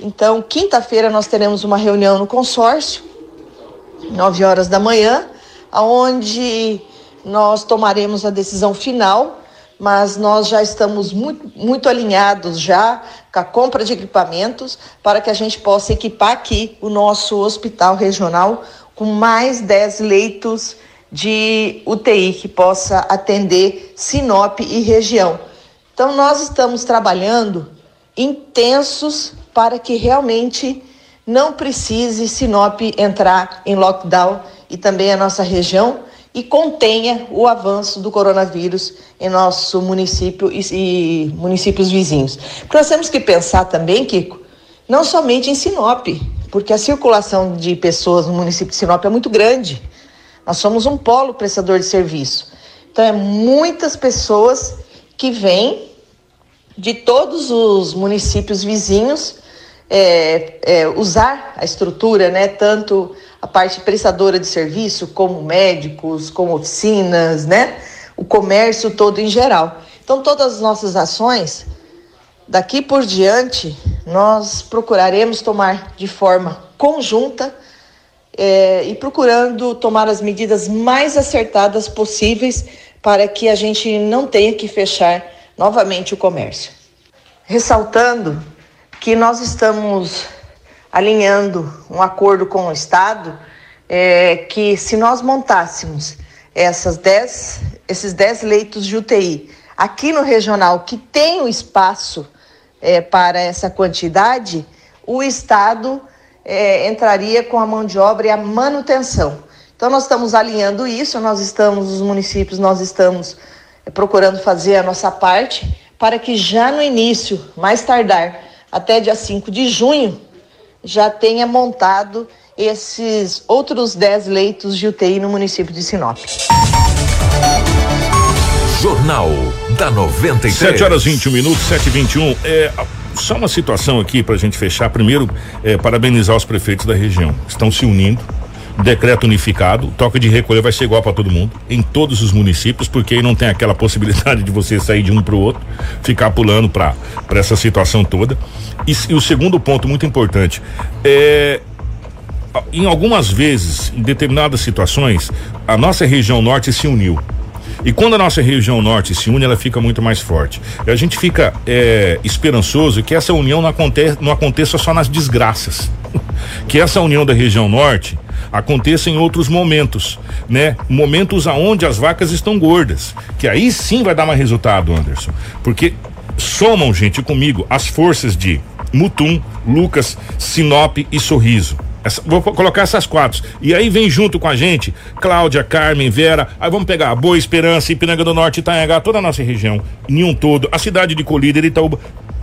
Então, quinta-feira nós teremos uma reunião no consórcio, 9 horas da manhã, onde nós tomaremos a decisão final, mas nós já estamos muito, muito alinhados já com a compra de equipamentos para que a gente possa equipar aqui o nosso hospital regional com mais 10 leitos de UTI que possa atender Sinop e região. Então nós estamos trabalhando intensos para que realmente não precise Sinop entrar em lockdown e também a nossa região e contenha o avanço do coronavírus em nosso município e, municípios vizinhos. Porque nós temos que pensar também, Kiko, não somente em Sinop, porque a circulação de pessoas no município de Sinop é muito grande. Nós somos um polo prestador de serviço. Então, é muitas pessoas que vêm de todos os municípios vizinhos é, é, usar a estrutura, né, tanto a parte prestadora de serviço, como médicos, como oficinas, né, o comércio todo em geral. Então, todas as nossas ações, daqui por diante, nós procuraremos tomar de forma conjunta é, e procurando tomar as medidas mais acertadas possíveis para que a gente não tenha que fechar novamente o comércio. Ressaltando que nós estamos alinhando um acordo com o Estado é, que se nós montássemos essas dez, esses 10 leitos de UTI aqui no regional que tem o espaço é, para essa quantidade, o Estado é, entraria com a mão de obra e a manutenção. Então nós estamos alinhando isso, nós estamos, os municípios, nós estamos é, procurando fazer a nossa parte para que já no início, mais tardar, até dia 5 de junho, já tenha montado esses outros 10 leitos de UTI no município de Sinop. Jornal da 93. 7 horas 21 minutos, 7 e 21 é Só uma situação aqui para a gente fechar. Primeiro, é, parabenizar os prefeitos da região. Estão se unindo decreto unificado, toque de recolher vai ser igual para todo mundo, em todos os municípios, porque aí não tem aquela possibilidade de você sair de um para o outro, ficar pulando para essa situação toda. E, e, o segundo ponto muito importante é em algumas vezes, em determinadas situações, a nossa região norte se uniu. E quando a nossa região norte se une, ela fica muito mais forte. E a gente fica é, esperançoso que essa união não aconteça, não aconteça só nas desgraças. que essa união da região norte aconteça em outros momentos, né? Momentos aonde as vacas estão gordas, que aí sim vai dar mais resultado, Anderson, porque somam, gente, comigo as forças de Mutum, Lucas, Sinop e Sorriso. Essa, vou colocar essas quatro. E aí vem junto com a gente Cláudia, Carmen, Vera. Aí vamos pegar Boa Esperança, Ipiranga do Norte, Itanhangá, toda a nossa região, em um todo. A cidade de Colíder, Itaúba,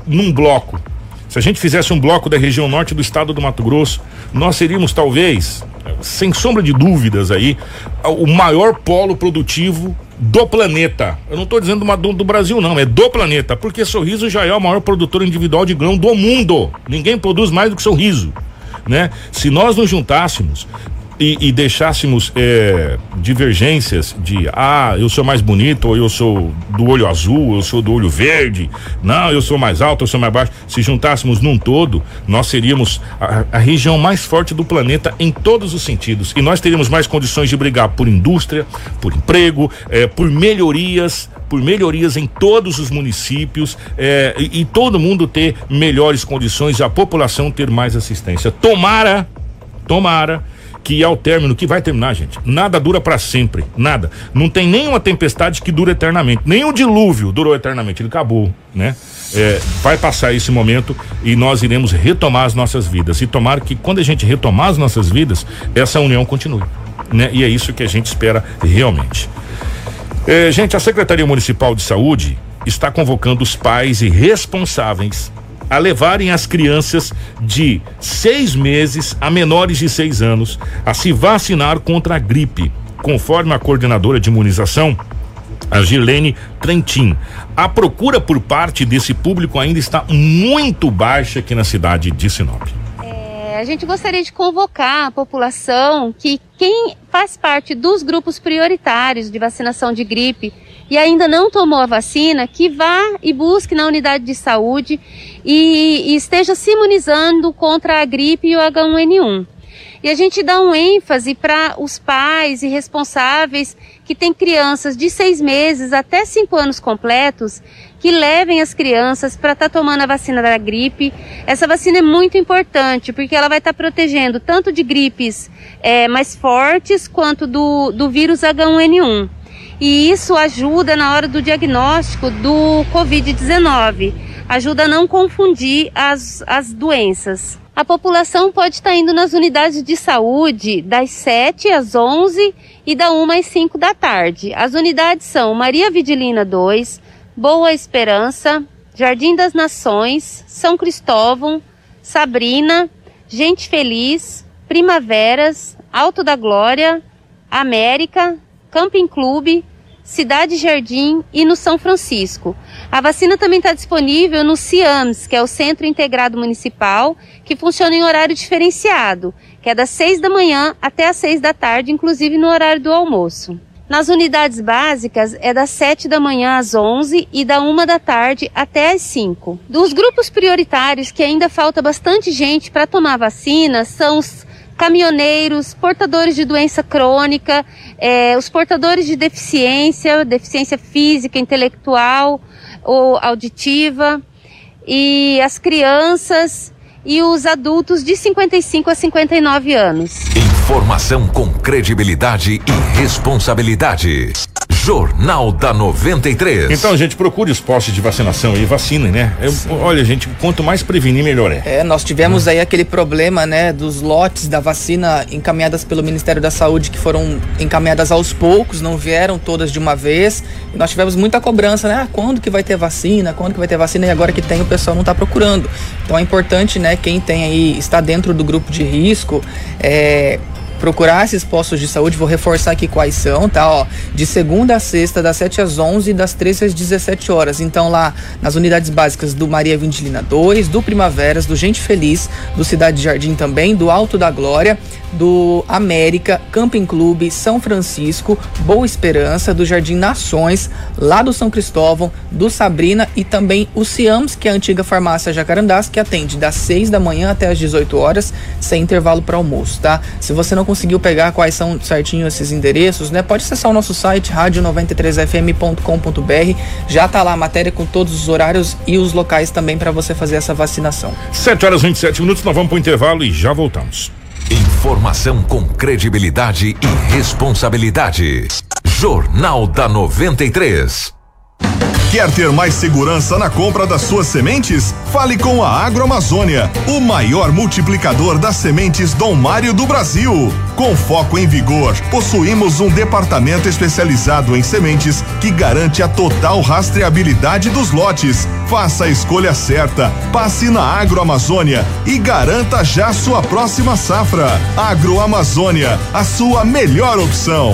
num bloco. Se a gente fizesse um bloco da região norte do estado do Mato Grosso, nós seríamos talvez sem sombra de dúvidas aí, o maior polo produtivo do planeta. Eu não estou dizendo uma, do, do, Brasil, não, é do planeta, porque Sorriso já é o maior produtor individual de grão do mundo. Ninguém produz mais do que Sorriso. Né? Se nós nos juntássemos e, e deixássemos é, divergências de ah, eu sou mais bonito, ou eu sou do olho azul, eu sou do olho verde, não, eu sou mais alto, eu sou mais baixo. Se juntássemos num todo, nós seríamos a, a região mais forte do planeta em todos os sentidos. E nós teríamos mais condições de brigar por indústria, por emprego, é, por melhorias por melhorias em todos os municípios é, e, e, todo mundo ter melhores condições e a população ter mais assistência. Tomara, tomara que ao término, que vai terminar, gente, nada dura para sempre, nada. Não tem nenhuma tempestade que dura eternamente, nem o dilúvio durou eternamente, ele acabou, né? É, vai passar esse momento e nós iremos retomar as nossas vidas. E tomara que quando a gente retomar as nossas vidas, essa união continue. Né? E é isso que a gente espera realmente. É, gente, a Secretaria Municipal de Saúde está convocando os pais e responsáveis a levarem as crianças de seis meses a menores de seis anos a se vacinar contra a gripe. Conforme a coordenadora de imunização, A Gilene Trentin. A procura por parte desse público ainda está muito baixa aqui na cidade de Sinop. É, a gente gostaria de convocar a população que quem faz parte dos grupos prioritários de vacinação de gripe e ainda não tomou a vacina, que vá e busque na unidade de saúde e, e esteja se imunizando contra a gripe e o H1N1. E a gente dá um ênfase para os pais e responsáveis que têm crianças de seis meses até cinco anos completos, que levem as crianças para estar tá tomando a vacina da gripe. Essa vacina é muito importante porque ela vai estar tá protegendo tanto de gripes é, mais fortes quanto do, do vírus H1N1. E isso ajuda na hora do diagnóstico do Covid-19, ajuda a não confundir as, as doenças. A população pode estar indo nas unidades de saúde das 7 às 11 e da 1 às 5 da tarde. As unidades são Maria Vidilina 2, Boa Esperança, Jardim das Nações, São Cristóvão, Sabrina, Gente Feliz, Primaveras, Alto da Glória, América, Camping Clube, Cidade Jardim e no São Francisco. A vacina também está disponível no CIAMS, que é o Centro Integrado Municipal, que funciona em horário diferenciado, que é das 6 da manhã até as 6 da tarde, inclusive no horário do almoço. Nas unidades básicas é das 7 da manhã às 11 e da 1 da tarde até às 5. Dos grupos prioritários que ainda falta bastante gente para tomar vacina são os caminhoneiros, portadores de doença crônica, é, os portadores de deficiência, deficiência física, intelectual ou auditiva, e as crianças e os adultos de 55 a 59 anos. Informação com credibilidade e responsabilidade. Jornal da 93. Então, gente, procure os postos de vacinação e vacinem, né? Eu, olha, gente, quanto mais prevenir, melhor é. É, nós tivemos hum. aí aquele problema, né, dos lotes da vacina encaminhadas pelo Ministério da Saúde que foram encaminhadas aos poucos, não vieram todas de uma vez. E nós tivemos muita cobrança, né? Ah, quando que vai ter vacina? Quando que vai ter vacina? E agora que tem, o pessoal não está procurando. Então é importante, né, quem tem aí, está dentro do grupo de risco, é, procurar esses postos de saúde, vou reforçar aqui quais são, tá? Ó, de segunda a sexta, das 7 às 11 e das 13 às 17 horas. Então, lá nas unidades básicas do Maria Vindilina 2, do Primaveras, do Gente Feliz, do Cidade Jardim também, do Alto da Glória, do América, Camping Clube, São Francisco, Boa Esperança, do Jardim Nações, lá do São Cristóvão, do Sabrina e também o Ciams, que é a antiga farmácia Jacarandás, que atende das 6 da manhã até as 18 horas, sem intervalo para almoço, tá? Se você não conseguiu pegar quais são certinho esses endereços, né? Pode acessar o nosso site radio93fm.com.br. Já tá lá a matéria com todos os horários e os locais também para você fazer essa vacinação. 7 horas e 27 minutos, nós vamos para o intervalo e já voltamos. Informação com credibilidade e responsabilidade. Jornal da 93. Quer ter mais segurança na compra das suas sementes? Fale com a Agroamazônia, o maior multiplicador das sementes Dom Mário do Brasil. Com foco em vigor, possuímos um departamento especializado em sementes que garante a total rastreabilidade dos lotes. Faça a escolha certa, passe na Agroamazônia e garanta já sua próxima safra. Agroamazônia, a sua melhor opção.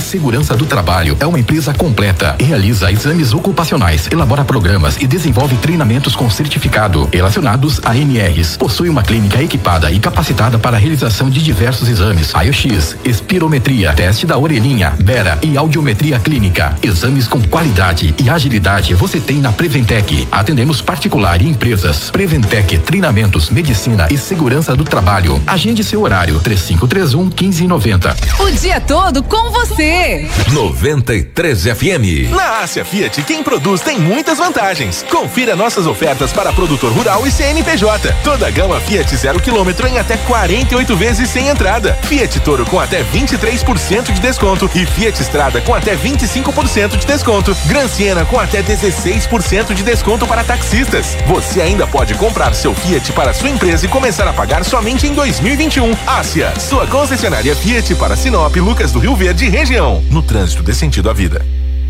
Segurança do Trabalho é uma empresa completa. Realiza exames ocupacionais, elabora programas e desenvolve treinamentos com certificado relacionados a NRs. Possui uma clínica equipada e capacitada para a realização de diversos exames: raio-x, espirometria, teste da orelhinha, bera e audiometria clínica. Exames com qualidade e agilidade você tem na Preventec. Atendemos particular e empresas. Preventec Treinamentos, Medicina e Segurança do Trabalho. Agende seu horário: 3531 1590. O dia todo com você você. 93 FM. Na Ásia Fiat, quem produz tem muitas vantagens. Confira nossas ofertas para produtor rural e CNPJ. Toda a gama Fiat zero quilômetro em até 48 vezes sem entrada. Fiat Toro com até 23% de desconto e Fiat Strada com até 25% de desconto. Gran Siena com até 16% de desconto para taxistas. Você ainda pode comprar seu Fiat para sua empresa e começar a pagar somente em 2021. Ásia, sua concessionária Fiat para Sinop, Lucas do Rio Verde e região. No trânsito dê sentido à vida.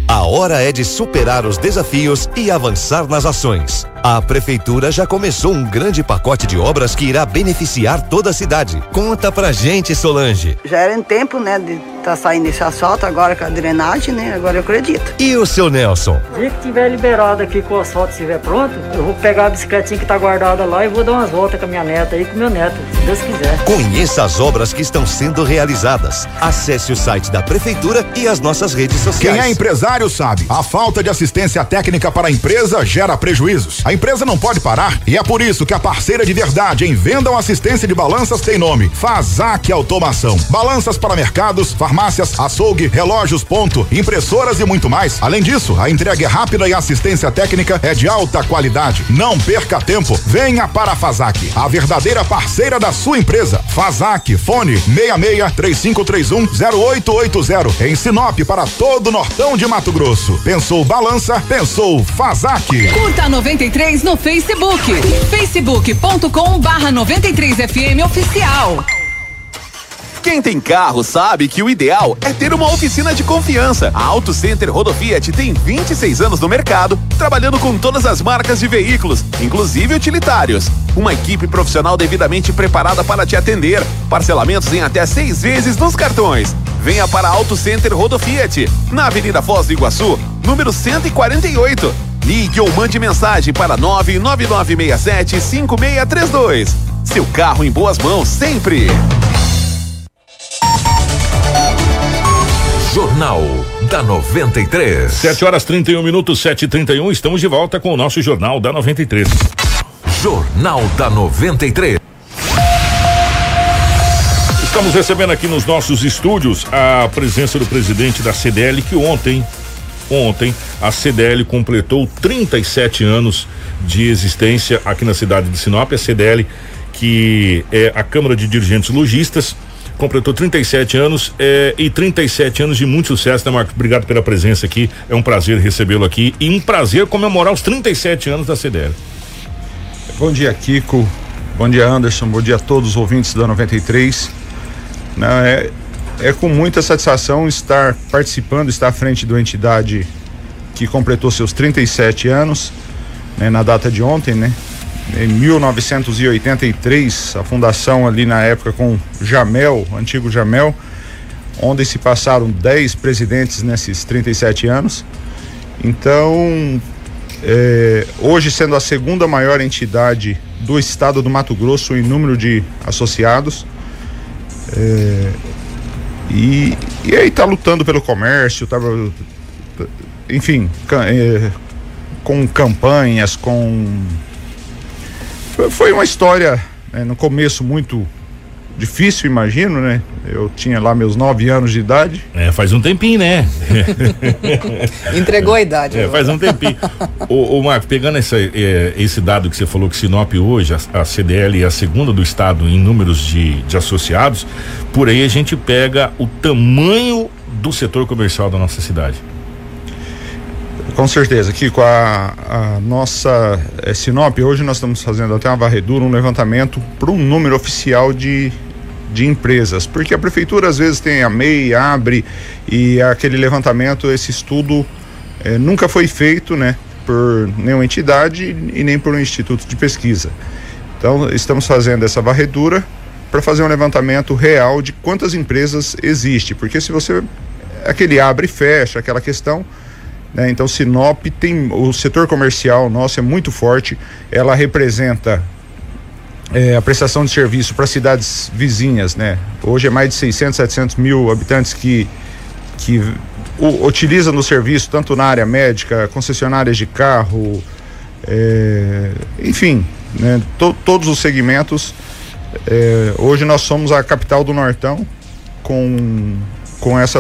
A hora é de superar os desafios e avançar nas ações. A Prefeitura já começou um grande pacote de obras que irá beneficiar toda a cidade. Conta pra gente, Solange. Já era em tempo, né, de tá saindo esse asfalto agora com a drenagem, né? Agora eu acredito. E o seu Nelson? Dia que tiver liberado aqui com o asfalto estiver pronto, eu vou pegar a bicicletinha que tá guardada lá e vou dar umas voltas com a minha neta aí, com meu neto, se Deus quiser. Conheça as obras que estão sendo realizadas. Acesse o site da Prefeitura e as nossas redes sociais. Quem é empresário sabe, a falta de assistência técnica para a empresa gera prejuízos. A empresa não pode parar e é por isso que a parceira de verdade em vendam assistência de balanças tem nome: Fazac Automação. Balanças para mercados, farmácias, açougue, relógios, ponto, impressoras e muito mais. Além disso, a entrega é rápida e a assistência técnica é de alta qualidade. Não perca tempo. Venha para a Fazac, a verdadeira parceira da sua empresa. Fazac, fone 66 3531 0880. Em Sinop para todo o Nortão de Mato Grosso. Pensou balança? Pensou Fazac. Curta 93 no Facebook. facebook.com barra 93 FM oficial. Quem tem carro sabe que o ideal é ter uma oficina de confiança. A Auto Center Rodofiat tem 26 anos no mercado, trabalhando com todas as marcas de veículos, inclusive utilitários. Uma equipe profissional devidamente preparada para te atender. Parcelamentos em até seis vezes nos cartões. Venha para Auto Center Rodofiat, na Avenida Foz do Iguaçu, número 148. Ligue ou mande mensagem para 99967 5632. Seu carro em boas mãos sempre. Jornal da 93. 7 horas 31 minutos, 7 e 31 Estamos de volta com o nosso Jornal da 93. Jornal da 93. Estamos recebendo aqui nos nossos estúdios a presença do presidente da CDL que ontem, ontem, a CDL completou 37 anos de existência aqui na cidade de Sinop. A CDL, que é a Câmara de Dirigentes Logistas, completou 37 anos é, e 37 anos de muito sucesso, né, Marcos? Obrigado pela presença aqui. É um prazer recebê-lo aqui e um prazer comemorar os 37 anos da CDL. Bom dia, Kiko. Bom dia, Anderson. Bom dia a todos os ouvintes da 93. Não, é, é com muita satisfação estar participando, estar à frente de uma entidade que completou seus 37 anos, né, na data de ontem, né? Em 1983, a fundação ali na época com Jamel, antigo Jamel, onde se passaram 10 presidentes nesses 37 anos. Então, é, hoje sendo a segunda maior entidade do estado do Mato Grosso em número de associados. É, e, e aí tá lutando pelo comércio, tá, enfim, é, com campanhas, com foi uma história né, no começo muito difícil, imagino, né? Eu tinha lá meus nove anos de idade. É, faz um tempinho, né? Entregou a idade. É, faz um tempinho. ô, ô Marco, pegando essa, é, esse dado que você falou que Sinop hoje, a, a, CDL é a segunda do estado em números de, de associados, por aí a gente pega o tamanho do setor comercial da nossa cidade. Com certeza, Kiko, a, a nossa é, Sinop, hoje nós estamos fazendo até uma varredura, um levantamento para um número oficial de, de empresas, porque a prefeitura às vezes tem a MEI, abre e aquele levantamento, esse estudo é, nunca foi feito, né, por nenhuma entidade e nem por um instituto de pesquisa. Então, estamos fazendo essa varredura para fazer um levantamento real de quantas empresas existe, porque se você aquele abre e fecha, aquela questão, né? Então, Sinop tem o setor comercial nosso é muito forte. Ela representa é, a prestação de serviço para cidades vizinhas, né? Hoje é mais de 600, 700 mil habitantes que que o, utilizam no serviço tanto na área médica, concessionárias de carro, é, enfim, né? To, todos os segmentos. É, hoje nós somos a capital do Nortão com com essa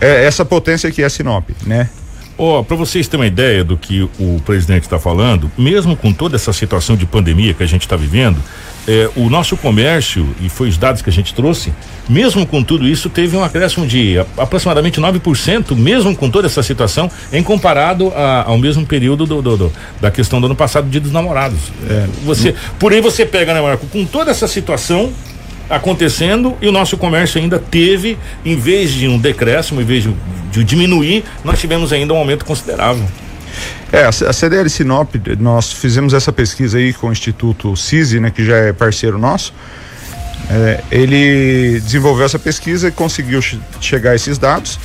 é essa potência que é Sinop, né? Ó, oh, para vocês terem uma ideia do que o presidente está falando, mesmo com toda essa situação de pandemia que a gente está vivendo, é, o nosso comércio, e foi os dados que a gente trouxe, mesmo com tudo isso, teve um acréscimo de aproximadamente 9%, mesmo com toda essa situação, em comparado a, ao mesmo período do, do, do, da questão do ano passado, Dia dos Namorados. É, você, por aí você pega, né, Marco, com toda essa situação, acontecendo e o nosso comércio ainda teve, em vez de um decréscimo, em vez de, diminuir, nós tivemos ainda um aumento considerável. É, a CDL Sinop, nós fizemos essa pesquisa aí com o Instituto CISI, né, que já é parceiro nosso. É, ele desenvolveu essa pesquisa e conseguiu chegar a esses dados.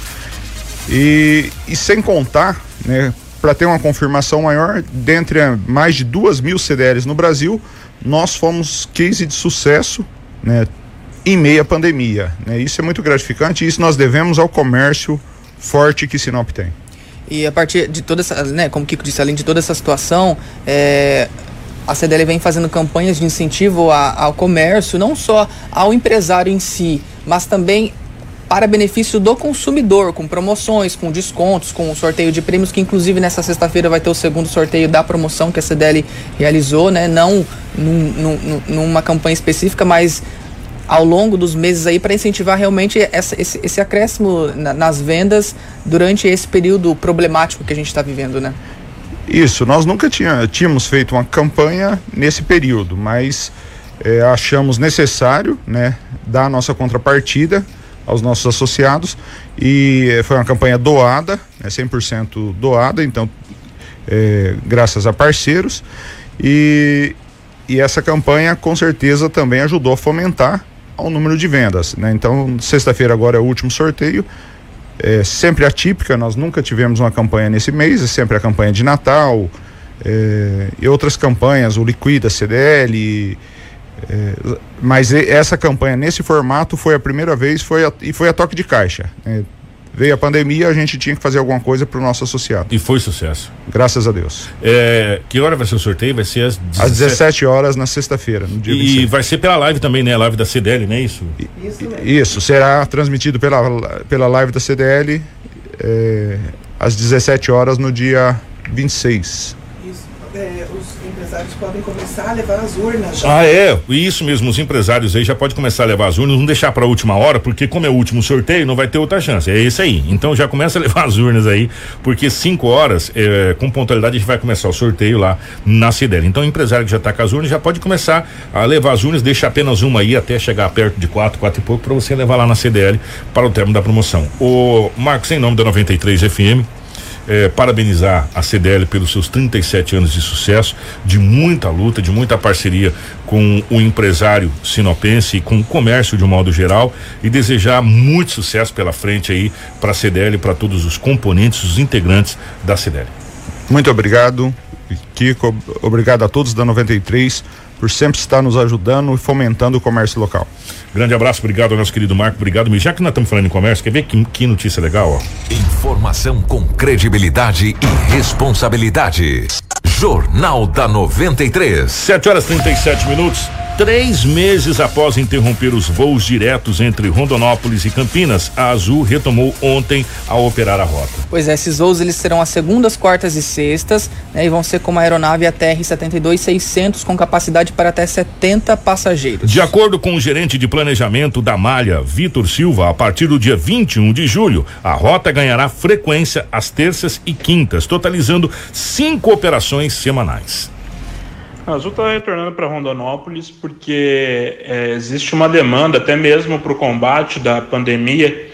E, e sem contar, né, para ter uma confirmação maior, dentre mais de duas mil CDLs no Brasil, nós fomos case de sucesso né, em meio à pandemia. Né? Isso é muito gratificante e isso nós devemos ao comércio forte que Sinop tem. E a partir de toda essa, né, como o Kiko disse, além de toda essa situação, é, a CDL vem fazendo campanhas de incentivo a, ao comércio, não só ao empresário em si, mas também para benefício do consumidor, com promoções, com descontos, com sorteio de prêmios, que inclusive nessa sexta-feira vai ter o segundo sorteio da promoção que a CDL realizou, né? Não num, num, numa campanha específica, mas ao longo dos meses aí para incentivar realmente essa, esse, esse acréscimo na, nas vendas durante esse período problemático que a gente está vivendo, né? Isso, nós nunca tinha, tínhamos feito uma campanha nesse período, mas é, achamos necessário, né, dar a nossa contrapartida aos nossos associados. E foi uma campanha doada, né, 100% doada, então é, graças a parceiros. E, e essa campanha com certeza também ajudou a fomentar o número de vendas, né? Então sexta-feira agora é o último sorteio, é sempre atípica, nós nunca tivemos uma campanha nesse mês, é sempre a campanha de Natal é, e outras campanhas, o Liquida CDL, é, mas essa campanha nesse formato foi a primeira vez foi a, e foi a toque de caixa. Né? Veio a pandemia, a gente tinha que fazer alguma coisa para o nosso associado. E foi sucesso. Graças a Deus. É, que hora vai ser o sorteio? Vai ser às 17, às 17 horas na sexta-feira, no dia E 27. vai ser pela live também, né? A live da CDL, não é isso? Isso, isso será transmitido pela, pela live da CDL é, às 17 horas no dia 26. Isso. É, os empresários podem começar a levar as urnas já. Ah, é, isso mesmo, os empresários aí já podem começar a levar as urnas, não deixar para a última hora, porque como é o último sorteio, não vai ter outra chance. É esse aí. Então já começa a levar as urnas aí, porque cinco horas, é, com pontualidade, a gente vai começar o sorteio lá na Cidela. Então o empresário que já está com as urnas já pode começar a levar as urnas, deixa apenas uma aí até chegar perto de quatro, quatro e pouco, para você levar lá na CDL para o término da promoção. O Marcos, em nome da 93 FM, é, parabenizar a CDL pelos seus 37 anos de sucesso, de muita luta, de muita parceria com o empresário sinopense e com o comércio de um modo geral e desejar muito sucesso pela frente aí para a CDL, para todos os componentes, os integrantes da CDL. Muito obrigado, Kiko. Obrigado a todos da 93 por sempre estar nos ajudando e fomentando o comércio local. Grande abraço, obrigado nosso querido Marco, obrigado, Já que nós estamos falando em comércio, quer ver que, que notícia legal, ó? Informação com credibilidade e responsabilidade. Jornal da 93. 7 horas 37 minutos. Três meses após interromper os voos diretos entre Rondonópolis e Campinas, a Azul retomou ontem a operar a rota. Pois é, esses voos eles serão as segundas, quartas e sextas, né, e vão ser com uma aeronave ATR 72-600 com capacidade para até 70 passageiros. De acordo com o gerente de planejamento da Malha, Vitor Silva, a partir do dia 21 de julho, a rota ganhará frequência às terças e quintas, totalizando cinco operações semanais. A Azul está retornando para Rondonópolis porque é, existe uma demanda, até mesmo para o combate da pandemia,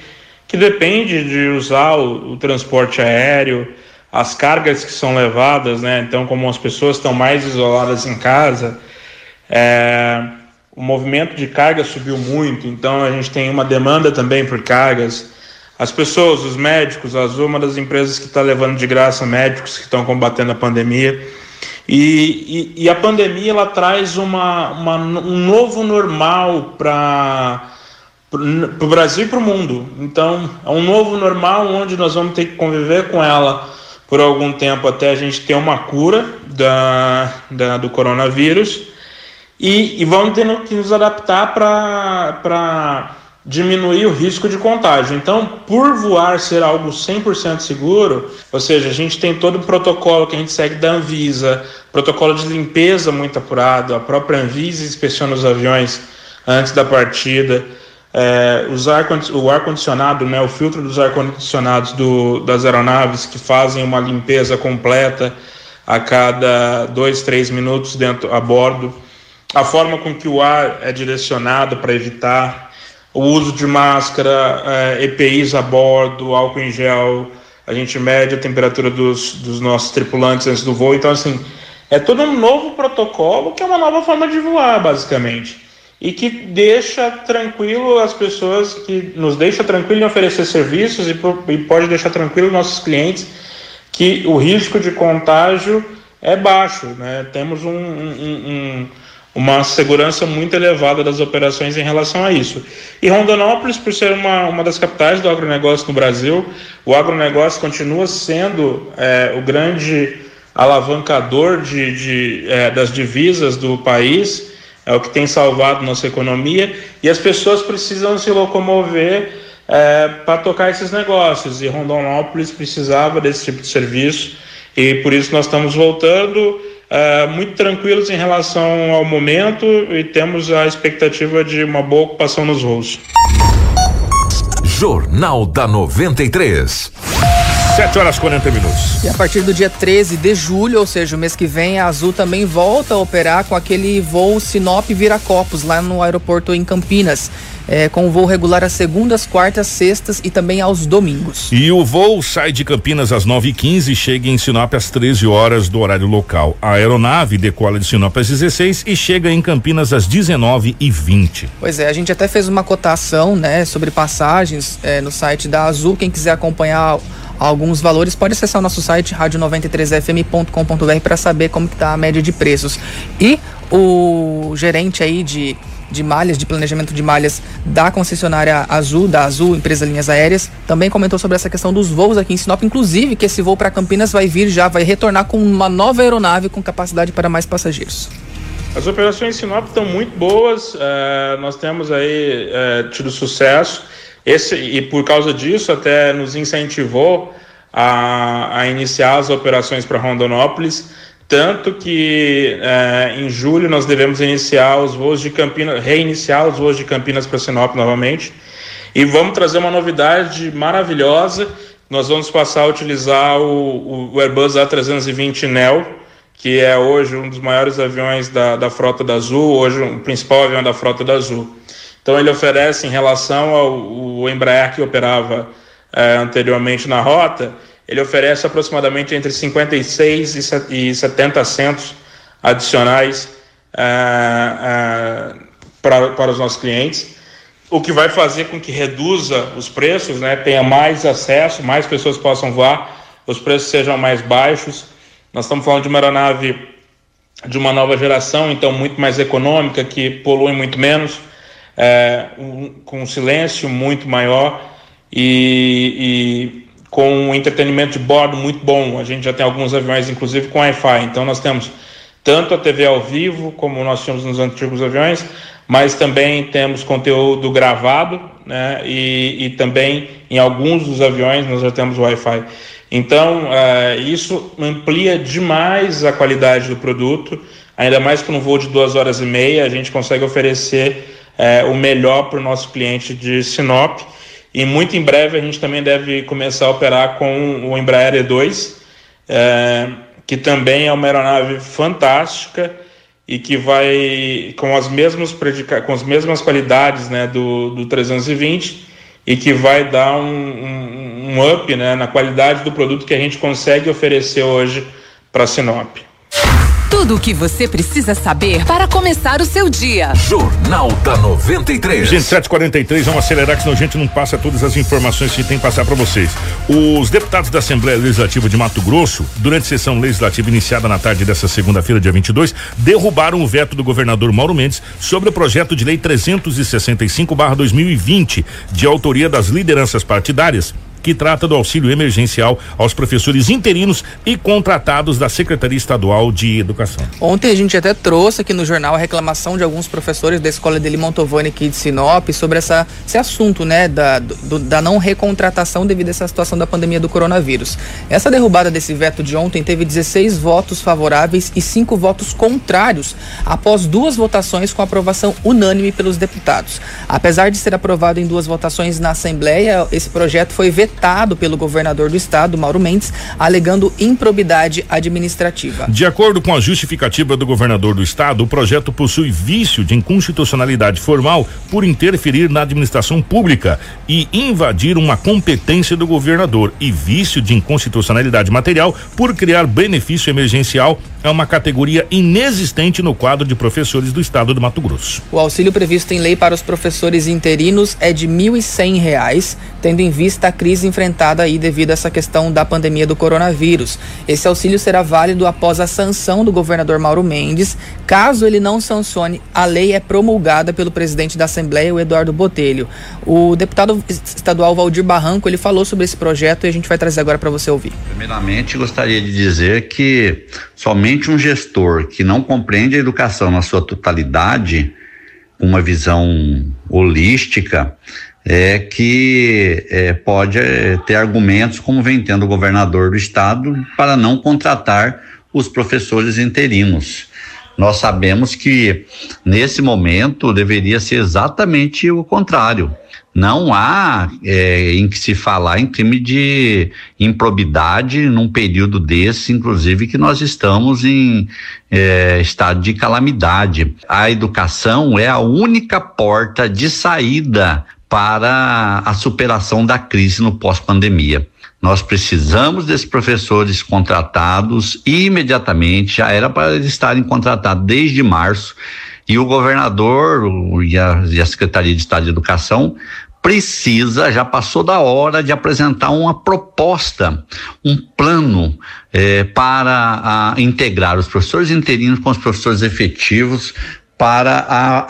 que depende de usar o, o, transporte aéreo, as cargas que são levadas, né? Então, como as pessoas estão mais isoladas em casa, é, o movimento de carga subiu muito, então a gente tem uma demanda também por cargas. As pessoas, os médicos, a Azul é uma das empresas que está levando de graça médicos que estão combatendo a pandemia. E, e, e, a pandemia ela traz uma, uma um novo normal para o Brasil e para o mundo. Então, é um novo normal onde nós vamos ter que conviver com ela por algum tempo até a gente ter uma cura da, da do coronavírus e, e vamos ter que nos adaptar para diminuir o risco de contágio. Então, por voar ser algo 100% seguro, ou seja, a gente tem todo o protocolo que a gente segue da Anvisa, protocolo de limpeza muito apurado, a própria Anvisa inspeciona os aviões antes da partida, é, ar, o ar-condicionado, né, o filtro dos ar-condicionados do, das aeronaves que fazem uma limpeza completa a cada dois, três minutos dentro a bordo, a forma com que o ar é direcionado para evitar o uso de máscara, EPIs a bordo, álcool em gel, a gente mede a temperatura dos, dos nossos tripulantes antes do voo. Então, assim, é todo um novo protocolo que é uma nova forma de voar, basicamente. E que deixa tranquilo as pessoas, que nos deixa tranquilo em oferecer serviços e, e pode deixar tranquilo nossos clientes que o risco de contágio é baixo. Né? Temos um, um, um uma segurança muito elevada das operações em relação a isso. E Rondonópolis, por ser uma, uma das capitais do agronegócio no Brasil, o agronegócio continua sendo é, o grande alavancador de, de é, das divisas do país, é o que tem salvado nossa economia, e as pessoas precisam se locomover é, para tocar esses negócios, e Rondonópolis precisava desse tipo de serviço, e por isso nós estamos voltando uh, muito tranquilos em relação ao momento e temos a expectativa de uma boa ocupação nos voos. Jornal da 93. 7 horas 40 minutos. E a partir do dia 13 de julho, ou seja, o mês que vem, a Azul também volta a operar com aquele voo Sinop Viracopos, lá no aeroporto em Campinas é, com voo regular às segundas, quartas, sextas e também aos domingos. E o voo sai de Campinas às 9h15 e chega em Sinop às 13 horas do horário local. A aeronave decola de Sinop às 16 e chega em Campinas às 19h20. Pois é, a gente até fez uma cotação né, sobre passagens é, no site da Azul. Quem quiser acompanhar alguns valores, pode acessar o nosso site radio93fm.com.br para saber como está a média de preços. E o gerente aí de de malhas, de planejamento de malhas da concessionária Azul, da Azul, empresa Linhas Aéreas, também comentou sobre essa questão dos voos aqui em Sinop, inclusive que esse voo para Campinas vai vir já, vai retornar com uma nova aeronave com capacidade para mais passageiros. As operações em Sinop estão muito boas, é, nós temos aí é, tido sucesso, esse, e por causa disso até nos incentivou a, a iniciar as operações para Rondonópolis. Tanto que é, em julho nós devemos iniciar os voos de Campinas, reiniciar os voos de Campinas para Sinop novamente. E vamos trazer uma novidade maravilhosa. Nós vamos passar a utilizar o, o Airbus A320 Neo, que é hoje um dos maiores aviões da, da frota da Azul, hoje o principal avião da frota da Azul. Então ele oferece em relação ao Embraer que operava é, anteriormente na rota, ele oferece aproximadamente entre 56 e 70 assentos adicionais uh, uh, para, para os nossos clientes, o que vai fazer com que reduza os preços, né, tenha mais acesso, mais pessoas possam voar, os preços sejam mais baixos. Nós estamos falando de uma aeronave de uma nova geração, então muito mais econômica, que polui muito menos, é, um, com um silêncio muito maior e, e com um entretenimento de bordo muito bom. A gente já tem alguns aviões, inclusive, com Wi-Fi. Então, nós temos tanto a TV ao vivo, como nós tínhamos nos antigos aviões, mas também temos conteúdo gravado, né? E, e também em alguns dos aviões nós já temos Wi-Fi. Então, uh, isso amplia demais a qualidade do produto, ainda mais para um voo de duas horas e meia, a gente consegue oferecer uh, o melhor para o nosso cliente de Sinop e muito em breve a gente também deve começar a operar com o Embraer E2, é, que também é uma aeronave fantástica e que vai com as mesmas com as mesmas qualidades né, do, do 320 e que vai dar um, um, um up né, na qualidade do produto que a gente consegue oferecer hoje para Sinop. Tudo o que você precisa saber para começar o seu dia. Jornal da 93. Gente, 743, vamos acelerar que senão a gente não passa todas as informações que tem que passar para vocês. Os deputados da Assembleia Legislativa de Mato Grosso, durante sessão legislativa iniciada na tarde dessa segunda-feira, dia 22, derrubaram o veto do governador Mauro Mendes sobre o projeto de lei 365/2020, de autoria das lideranças partidárias que trata do auxílio emergencial aos professores interinos e contratados da Secretaria Estadual de Educação. Ontem a gente até trouxe aqui no jornal a reclamação de alguns professores da escola dele Montovani aqui de Sinop sobre essa, esse assunto, né, da, do, da não recontratação devido a essa situação da pandemia do coronavírus. Essa derrubada desse veto de ontem teve 16 votos favoráveis e cinco votos contrários após duas votações com aprovação unânime pelos deputados. Apesar de ser aprovado em duas votações na Assembleia, esse projeto foi vetado pelo governador do estado, Mauro Mendes, alegando improbidade administrativa. De acordo com a justificativa do governador do estado, o projeto possui vício de inconstitucionalidade formal por interferir na administração pública e invadir uma competência do governador e vício de inconstitucionalidade material por criar benefício emergencial é uma categoria inexistente no quadro de professores do estado do Mato Grosso. O auxílio previsto em lei para os professores interinos é de R$ 1.100, tendo em vista a crise enfrentada aí devido a essa questão da pandemia do coronavírus. Esse auxílio será válido após a sanção do governador Mauro Mendes. Caso ele não sancione, a lei é promulgada pelo presidente da Assembleia, o Eduardo Botelho. O deputado estadual Valdir Barranco, ele falou sobre esse projeto e a gente vai trazer agora para você ouvir. Primeiramente, gostaria de dizer que somente um gestor que não compreende a educação na sua totalidade, uma visão holística, é que é, pode é, ter argumentos, como vem tendo o governador do estado, para não contratar os professores interinos. Nós sabemos que nesse momento deveria ser exatamente o contrário. Não há é, em que se falar em crime de improbidade num período desse, inclusive que nós estamos em é, estado de calamidade. A educação é a única porta de saída para a superação da crise no pós-pandemia. Nós precisamos desses professores contratados imediatamente, já era para eles estarem contratados desde março, e o governador e a, e a Secretaria de Estado de Educação precisa, já passou da hora de apresentar uma proposta, um plano eh, para a, integrar os professores interinos com os professores efetivos para a,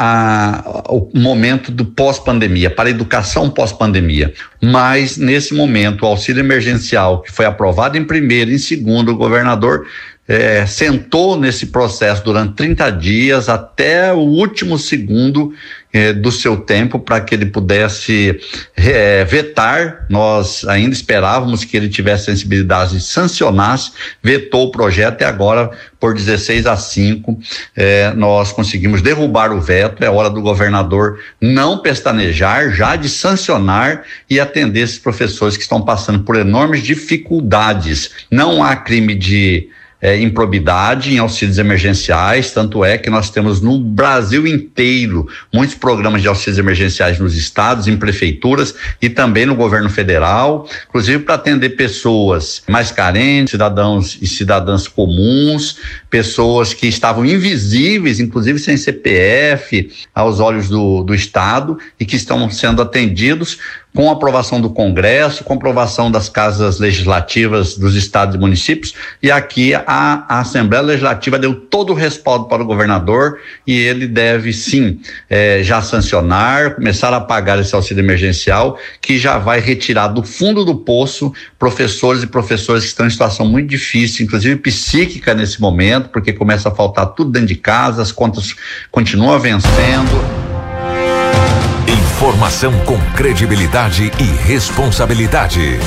a, o momento do pós-pandemia, para a educação pós-pandemia. Mas, nesse momento, o auxílio emergencial, que foi aprovado em primeiro em segundo, o governador é, sentou nesse processo durante 30 dias até o último segundo é, do seu tempo para que ele pudesse é, vetar. Nós ainda esperávamos que ele tivesse sensibilidade e sancionasse, vetou o projeto e agora, por 16 a 5, é, nós conseguimos derrubar o veto. É hora do governador não pestanejar, já de sancionar e atender esses professores que estão passando por enormes dificuldades. Não há crime de é, improbidade em auxílios emergenciais, tanto é que nós temos no Brasil inteiro muitos programas de auxílios emergenciais nos estados, em prefeituras e também no governo federal, inclusive para atender pessoas mais carentes, cidadãos e cidadãs comuns, pessoas que estavam invisíveis, inclusive sem CPF, aos olhos do, do Estado e que estão sendo atendidos com aprovação do Congresso, com aprovação das casas legislativas dos estados e municípios, e aqui a, a Assembleia Legislativa deu todo o respaldo para o governador e ele deve sim eh, já sancionar, começar a pagar esse auxílio emergencial, que já vai retirar do fundo do poço professores e professores que estão em situação muito difícil, inclusive psíquica nesse momento, porque começa a faltar tudo dentro de casa, as contas continuam vencendo. Informação com credibilidade e responsabilidade.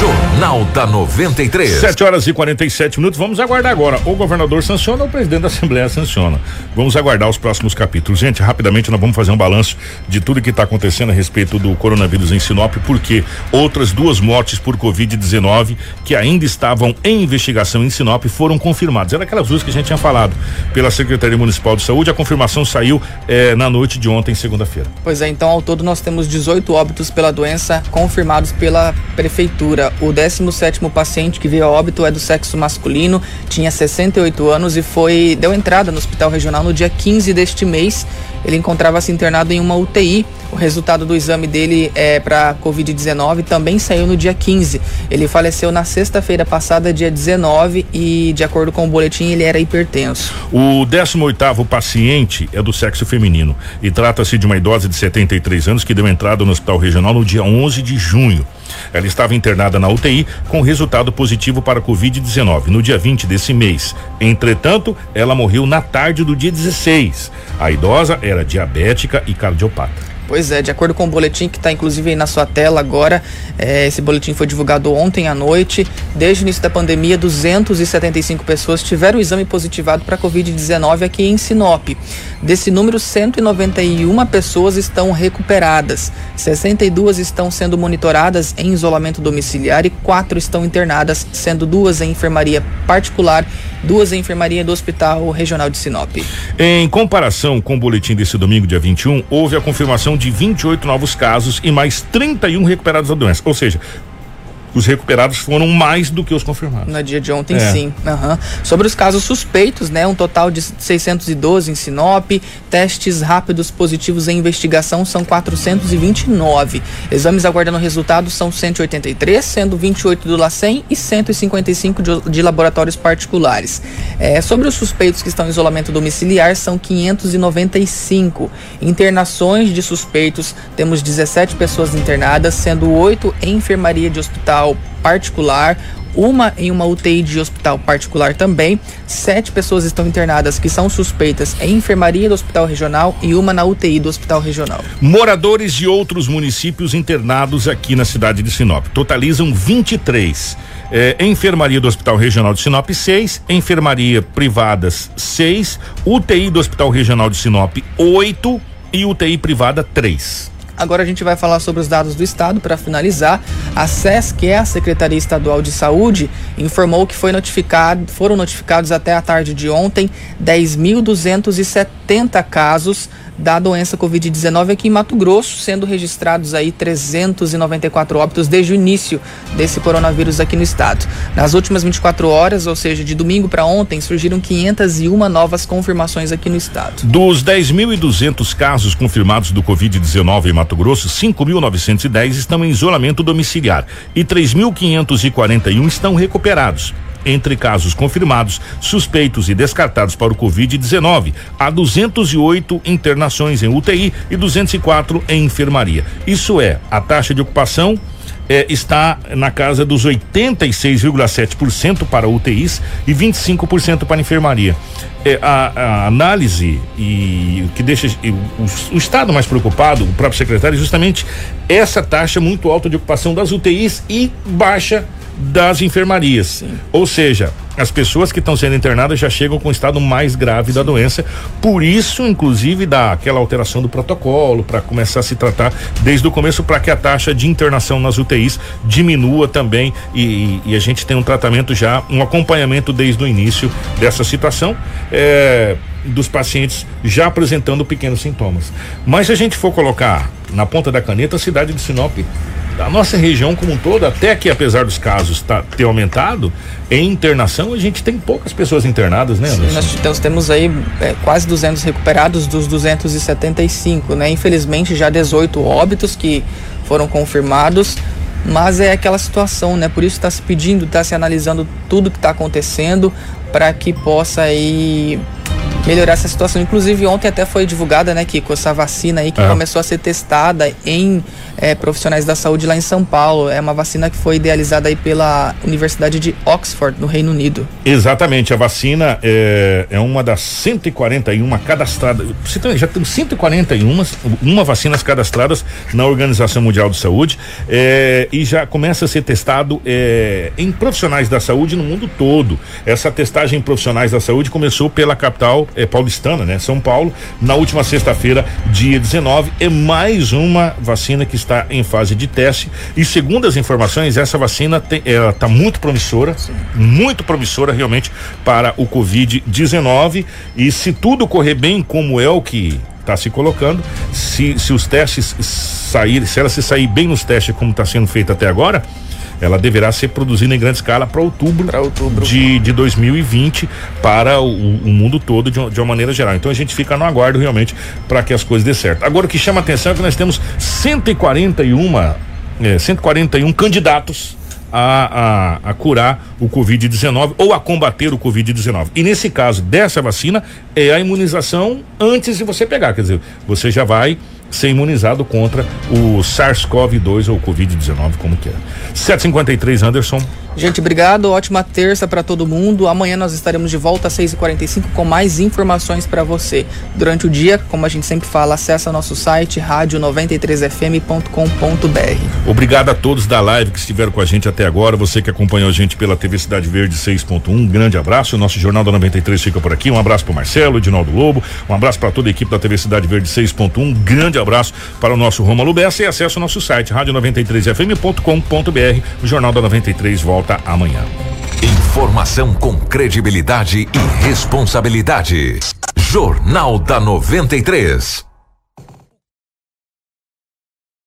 Jornal da 93. 7 horas e 47 minutos. Vamos aguardar agora. O governador sanciona ou o presidente da Assembleia sanciona. Vamos aguardar os próximos capítulos. Gente, rapidamente nós vamos fazer um balanço de tudo que está acontecendo a respeito do coronavírus em Sinop, porque outras duas mortes por Covid-19 que ainda estavam em investigação em Sinop foram confirmadas. Era aquelas duas que a gente tinha falado pela Secretaria Municipal de Saúde. A confirmação saiu eh, na noite de ontem, segunda-feira. Pois é, então ao todo nós temos 18 óbitos pela doença confirmados pela prefeitura. O 17 paciente que veio a óbito é do sexo masculino, tinha 68 anos e foi deu entrada no hospital regional no dia 15 deste mês. Ele encontrava-se internado em uma UTI. O resultado do exame dele é para Covid-19 também saiu no dia 15. Ele faleceu na sexta-feira passada, dia 19, e de acordo com o boletim, ele era hipertenso. O 18 paciente é do sexo feminino e trata-se de uma idosa de 73 53 anos, que deu entrada no hospital regional no dia 11 de junho. Ela estava internada na UTI com resultado positivo para Covid-19 no dia 20 desse mês. Entretanto, ela morreu na tarde do dia 16. A idosa era diabética e cardiopata. Pois é, de acordo com o boletim que está inclusive aí na sua tela agora, é, esse boletim foi divulgado ontem à noite. Desde o início da pandemia, 275 pessoas tiveram o exame positivado para Covid-19 aqui em Sinop. Desse número, 191 pessoas estão recuperadas, 62 estão sendo monitoradas em isolamento domiciliar e quatro estão internadas, sendo duas em enfermaria particular, duas em enfermaria do Hospital Regional de Sinop. Em comparação com o boletim desse domingo, dia 21, houve a confirmação de 28 novos casos e mais 31 recuperados da doença. Ou seja, os recuperados foram mais do que os confirmados. No dia de ontem, é. sim. Uhum. Sobre os casos suspeitos, né? Um total de 612 em Sinop. Testes rápidos positivos em investigação são 429. Exames aguardando resultados são 183, sendo 28 do LACEN e 155 de, de laboratórios particulares. É, sobre os suspeitos que estão em isolamento domiciliar, são 595. Internações de suspeitos, temos 17 pessoas internadas, sendo 8 em enfermaria de hospital hospital particular, uma em uma UTI de hospital particular também. Sete pessoas estão internadas que são suspeitas em enfermaria do hospital regional e uma na UTI do hospital regional. Moradores de outros municípios internados aqui na cidade de Sinop totalizam 23. É, enfermaria do Hospital Regional de Sinop, 6. Enfermaria privadas, 6. UTI do Hospital Regional de Sinop, 8. E UTI privada, 3. Agora a gente vai falar sobre os dados do estado para finalizar. A SES, que é a Secretaria Estadual de Saúde, informou que foi notificado, foram notificados até a tarde de ontem 10.270 casos da doença Covid-19 aqui em Mato Grosso, sendo registrados aí 394 óbitos desde o início desse coronavírus aqui no estado. Nas últimas 24 horas, ou seja, de domingo para ontem, surgiram 501 novas confirmações aqui no estado. Dos 10.200 casos confirmados do Covid-19 em Mato Grosso, 5.910 estão em isolamento domiciliar e 3.541 estão recuperados entre casos confirmados, suspeitos e descartados para o Covid-19. Há 208 internações em UTI e 204 em enfermaria. Isso é, a taxa de ocupação é, está na casa dos 86,7% para UTIs e 25% para enfermaria. É, a, a, análise e o que deixa e, o, o, Estado mais preocupado, o próprio secretário, é justamente essa taxa muito alta de ocupação das UTIs e baixa das enfermarias. Sim. Ou seja, as pessoas que estão sendo internadas já chegam com o estado mais grave da doença. Por isso, inclusive, dá aquela alteração do protocolo para começar a se tratar desde o começo para que a taxa de internação nas UTIs diminua também e, e, a gente tem um tratamento já, um acompanhamento desde o início dessa situação. É, dos pacientes já apresentando pequenos sintomas. Mas se a gente for colocar na ponta da caneta, a cidade de Sinop da nossa região como um todo, até que apesar dos casos tá, ter aumentado, em internação a gente tem poucas pessoas internadas, né, Sim, nós, nós, temos aí é, quase 200 recuperados dos 275, né? Infelizmente já 18 óbitos que foram confirmados, mas é aquela situação, né? Por isso está se pedindo, está se analisando tudo que está acontecendo para que possa aí melhorar essa situação. Inclusive ontem até foi divulgada, né, Kiko, essa vacina aí que é. começou a ser testada em é, profissionais da saúde lá em São Paulo. É uma vacina que foi idealizada aí pela Universidade de Oxford, no Reino Unido. Exatamente, a vacina é, é uma das 141 cadastradas. Já tem 141 uma vacinas cadastradas na Organização Mundial de Saúde é, e já começa a ser testado é, em profissionais da saúde no mundo todo. Essa testagem em profissionais da saúde começou pela capital é, paulistana, né? São Paulo, na última sexta-feira, dia 19. É mais uma vacina que está em fase de teste. E segundo as informações, essa vacina está muito promissora, Sim. muito promissora realmente para o Covid-19. E se tudo correr bem, como é o que está se colocando, se, se os testes saírem, se ela se sair bem nos testes como está sendo feito até agora, ela deverá ser produzida em grande escala para outubro, outubro, De, de 2020 para o, o mundo todo de, de, uma maneira geral. Então a gente fica no aguardo realmente para que as coisas dê certo. Agora o que chama atenção é que nós temos 141, é, 141 candidatos a, a, a, curar o Covid-19 ou a combater o Covid-19. E nesse caso dessa vacina, é a imunização antes de você pegar. Quer dizer, você já vai ser imunizado contra o SARS-CoV-2 ou Covid-19, como que é. 753 Anderson. Gente, obrigado. Ótima terça para todo mundo. Amanhã nós estaremos de volta às 6h45 com mais informações para você. Durante o dia, como a gente sempre fala, acessa nosso site rádio93fm.com.br. Obrigado a todos da live que estiveram com a gente até agora. Você que acompanhou a gente pela TV Cidade Verde 6.1, um grande abraço. O nosso Jornal da 93 fica por aqui. Um abraço para Marcelo, Edinaldo Lobo. Um abraço para toda a equipe da TV Cidade Verde 6.1. Um grande abraço para o nosso Romulo Bessa e acesse o nosso site rádio93fm.com.br. O Jornal da 93 volta volta amanhã. Informação com credibilidade e responsabilidade. Jornal da 93.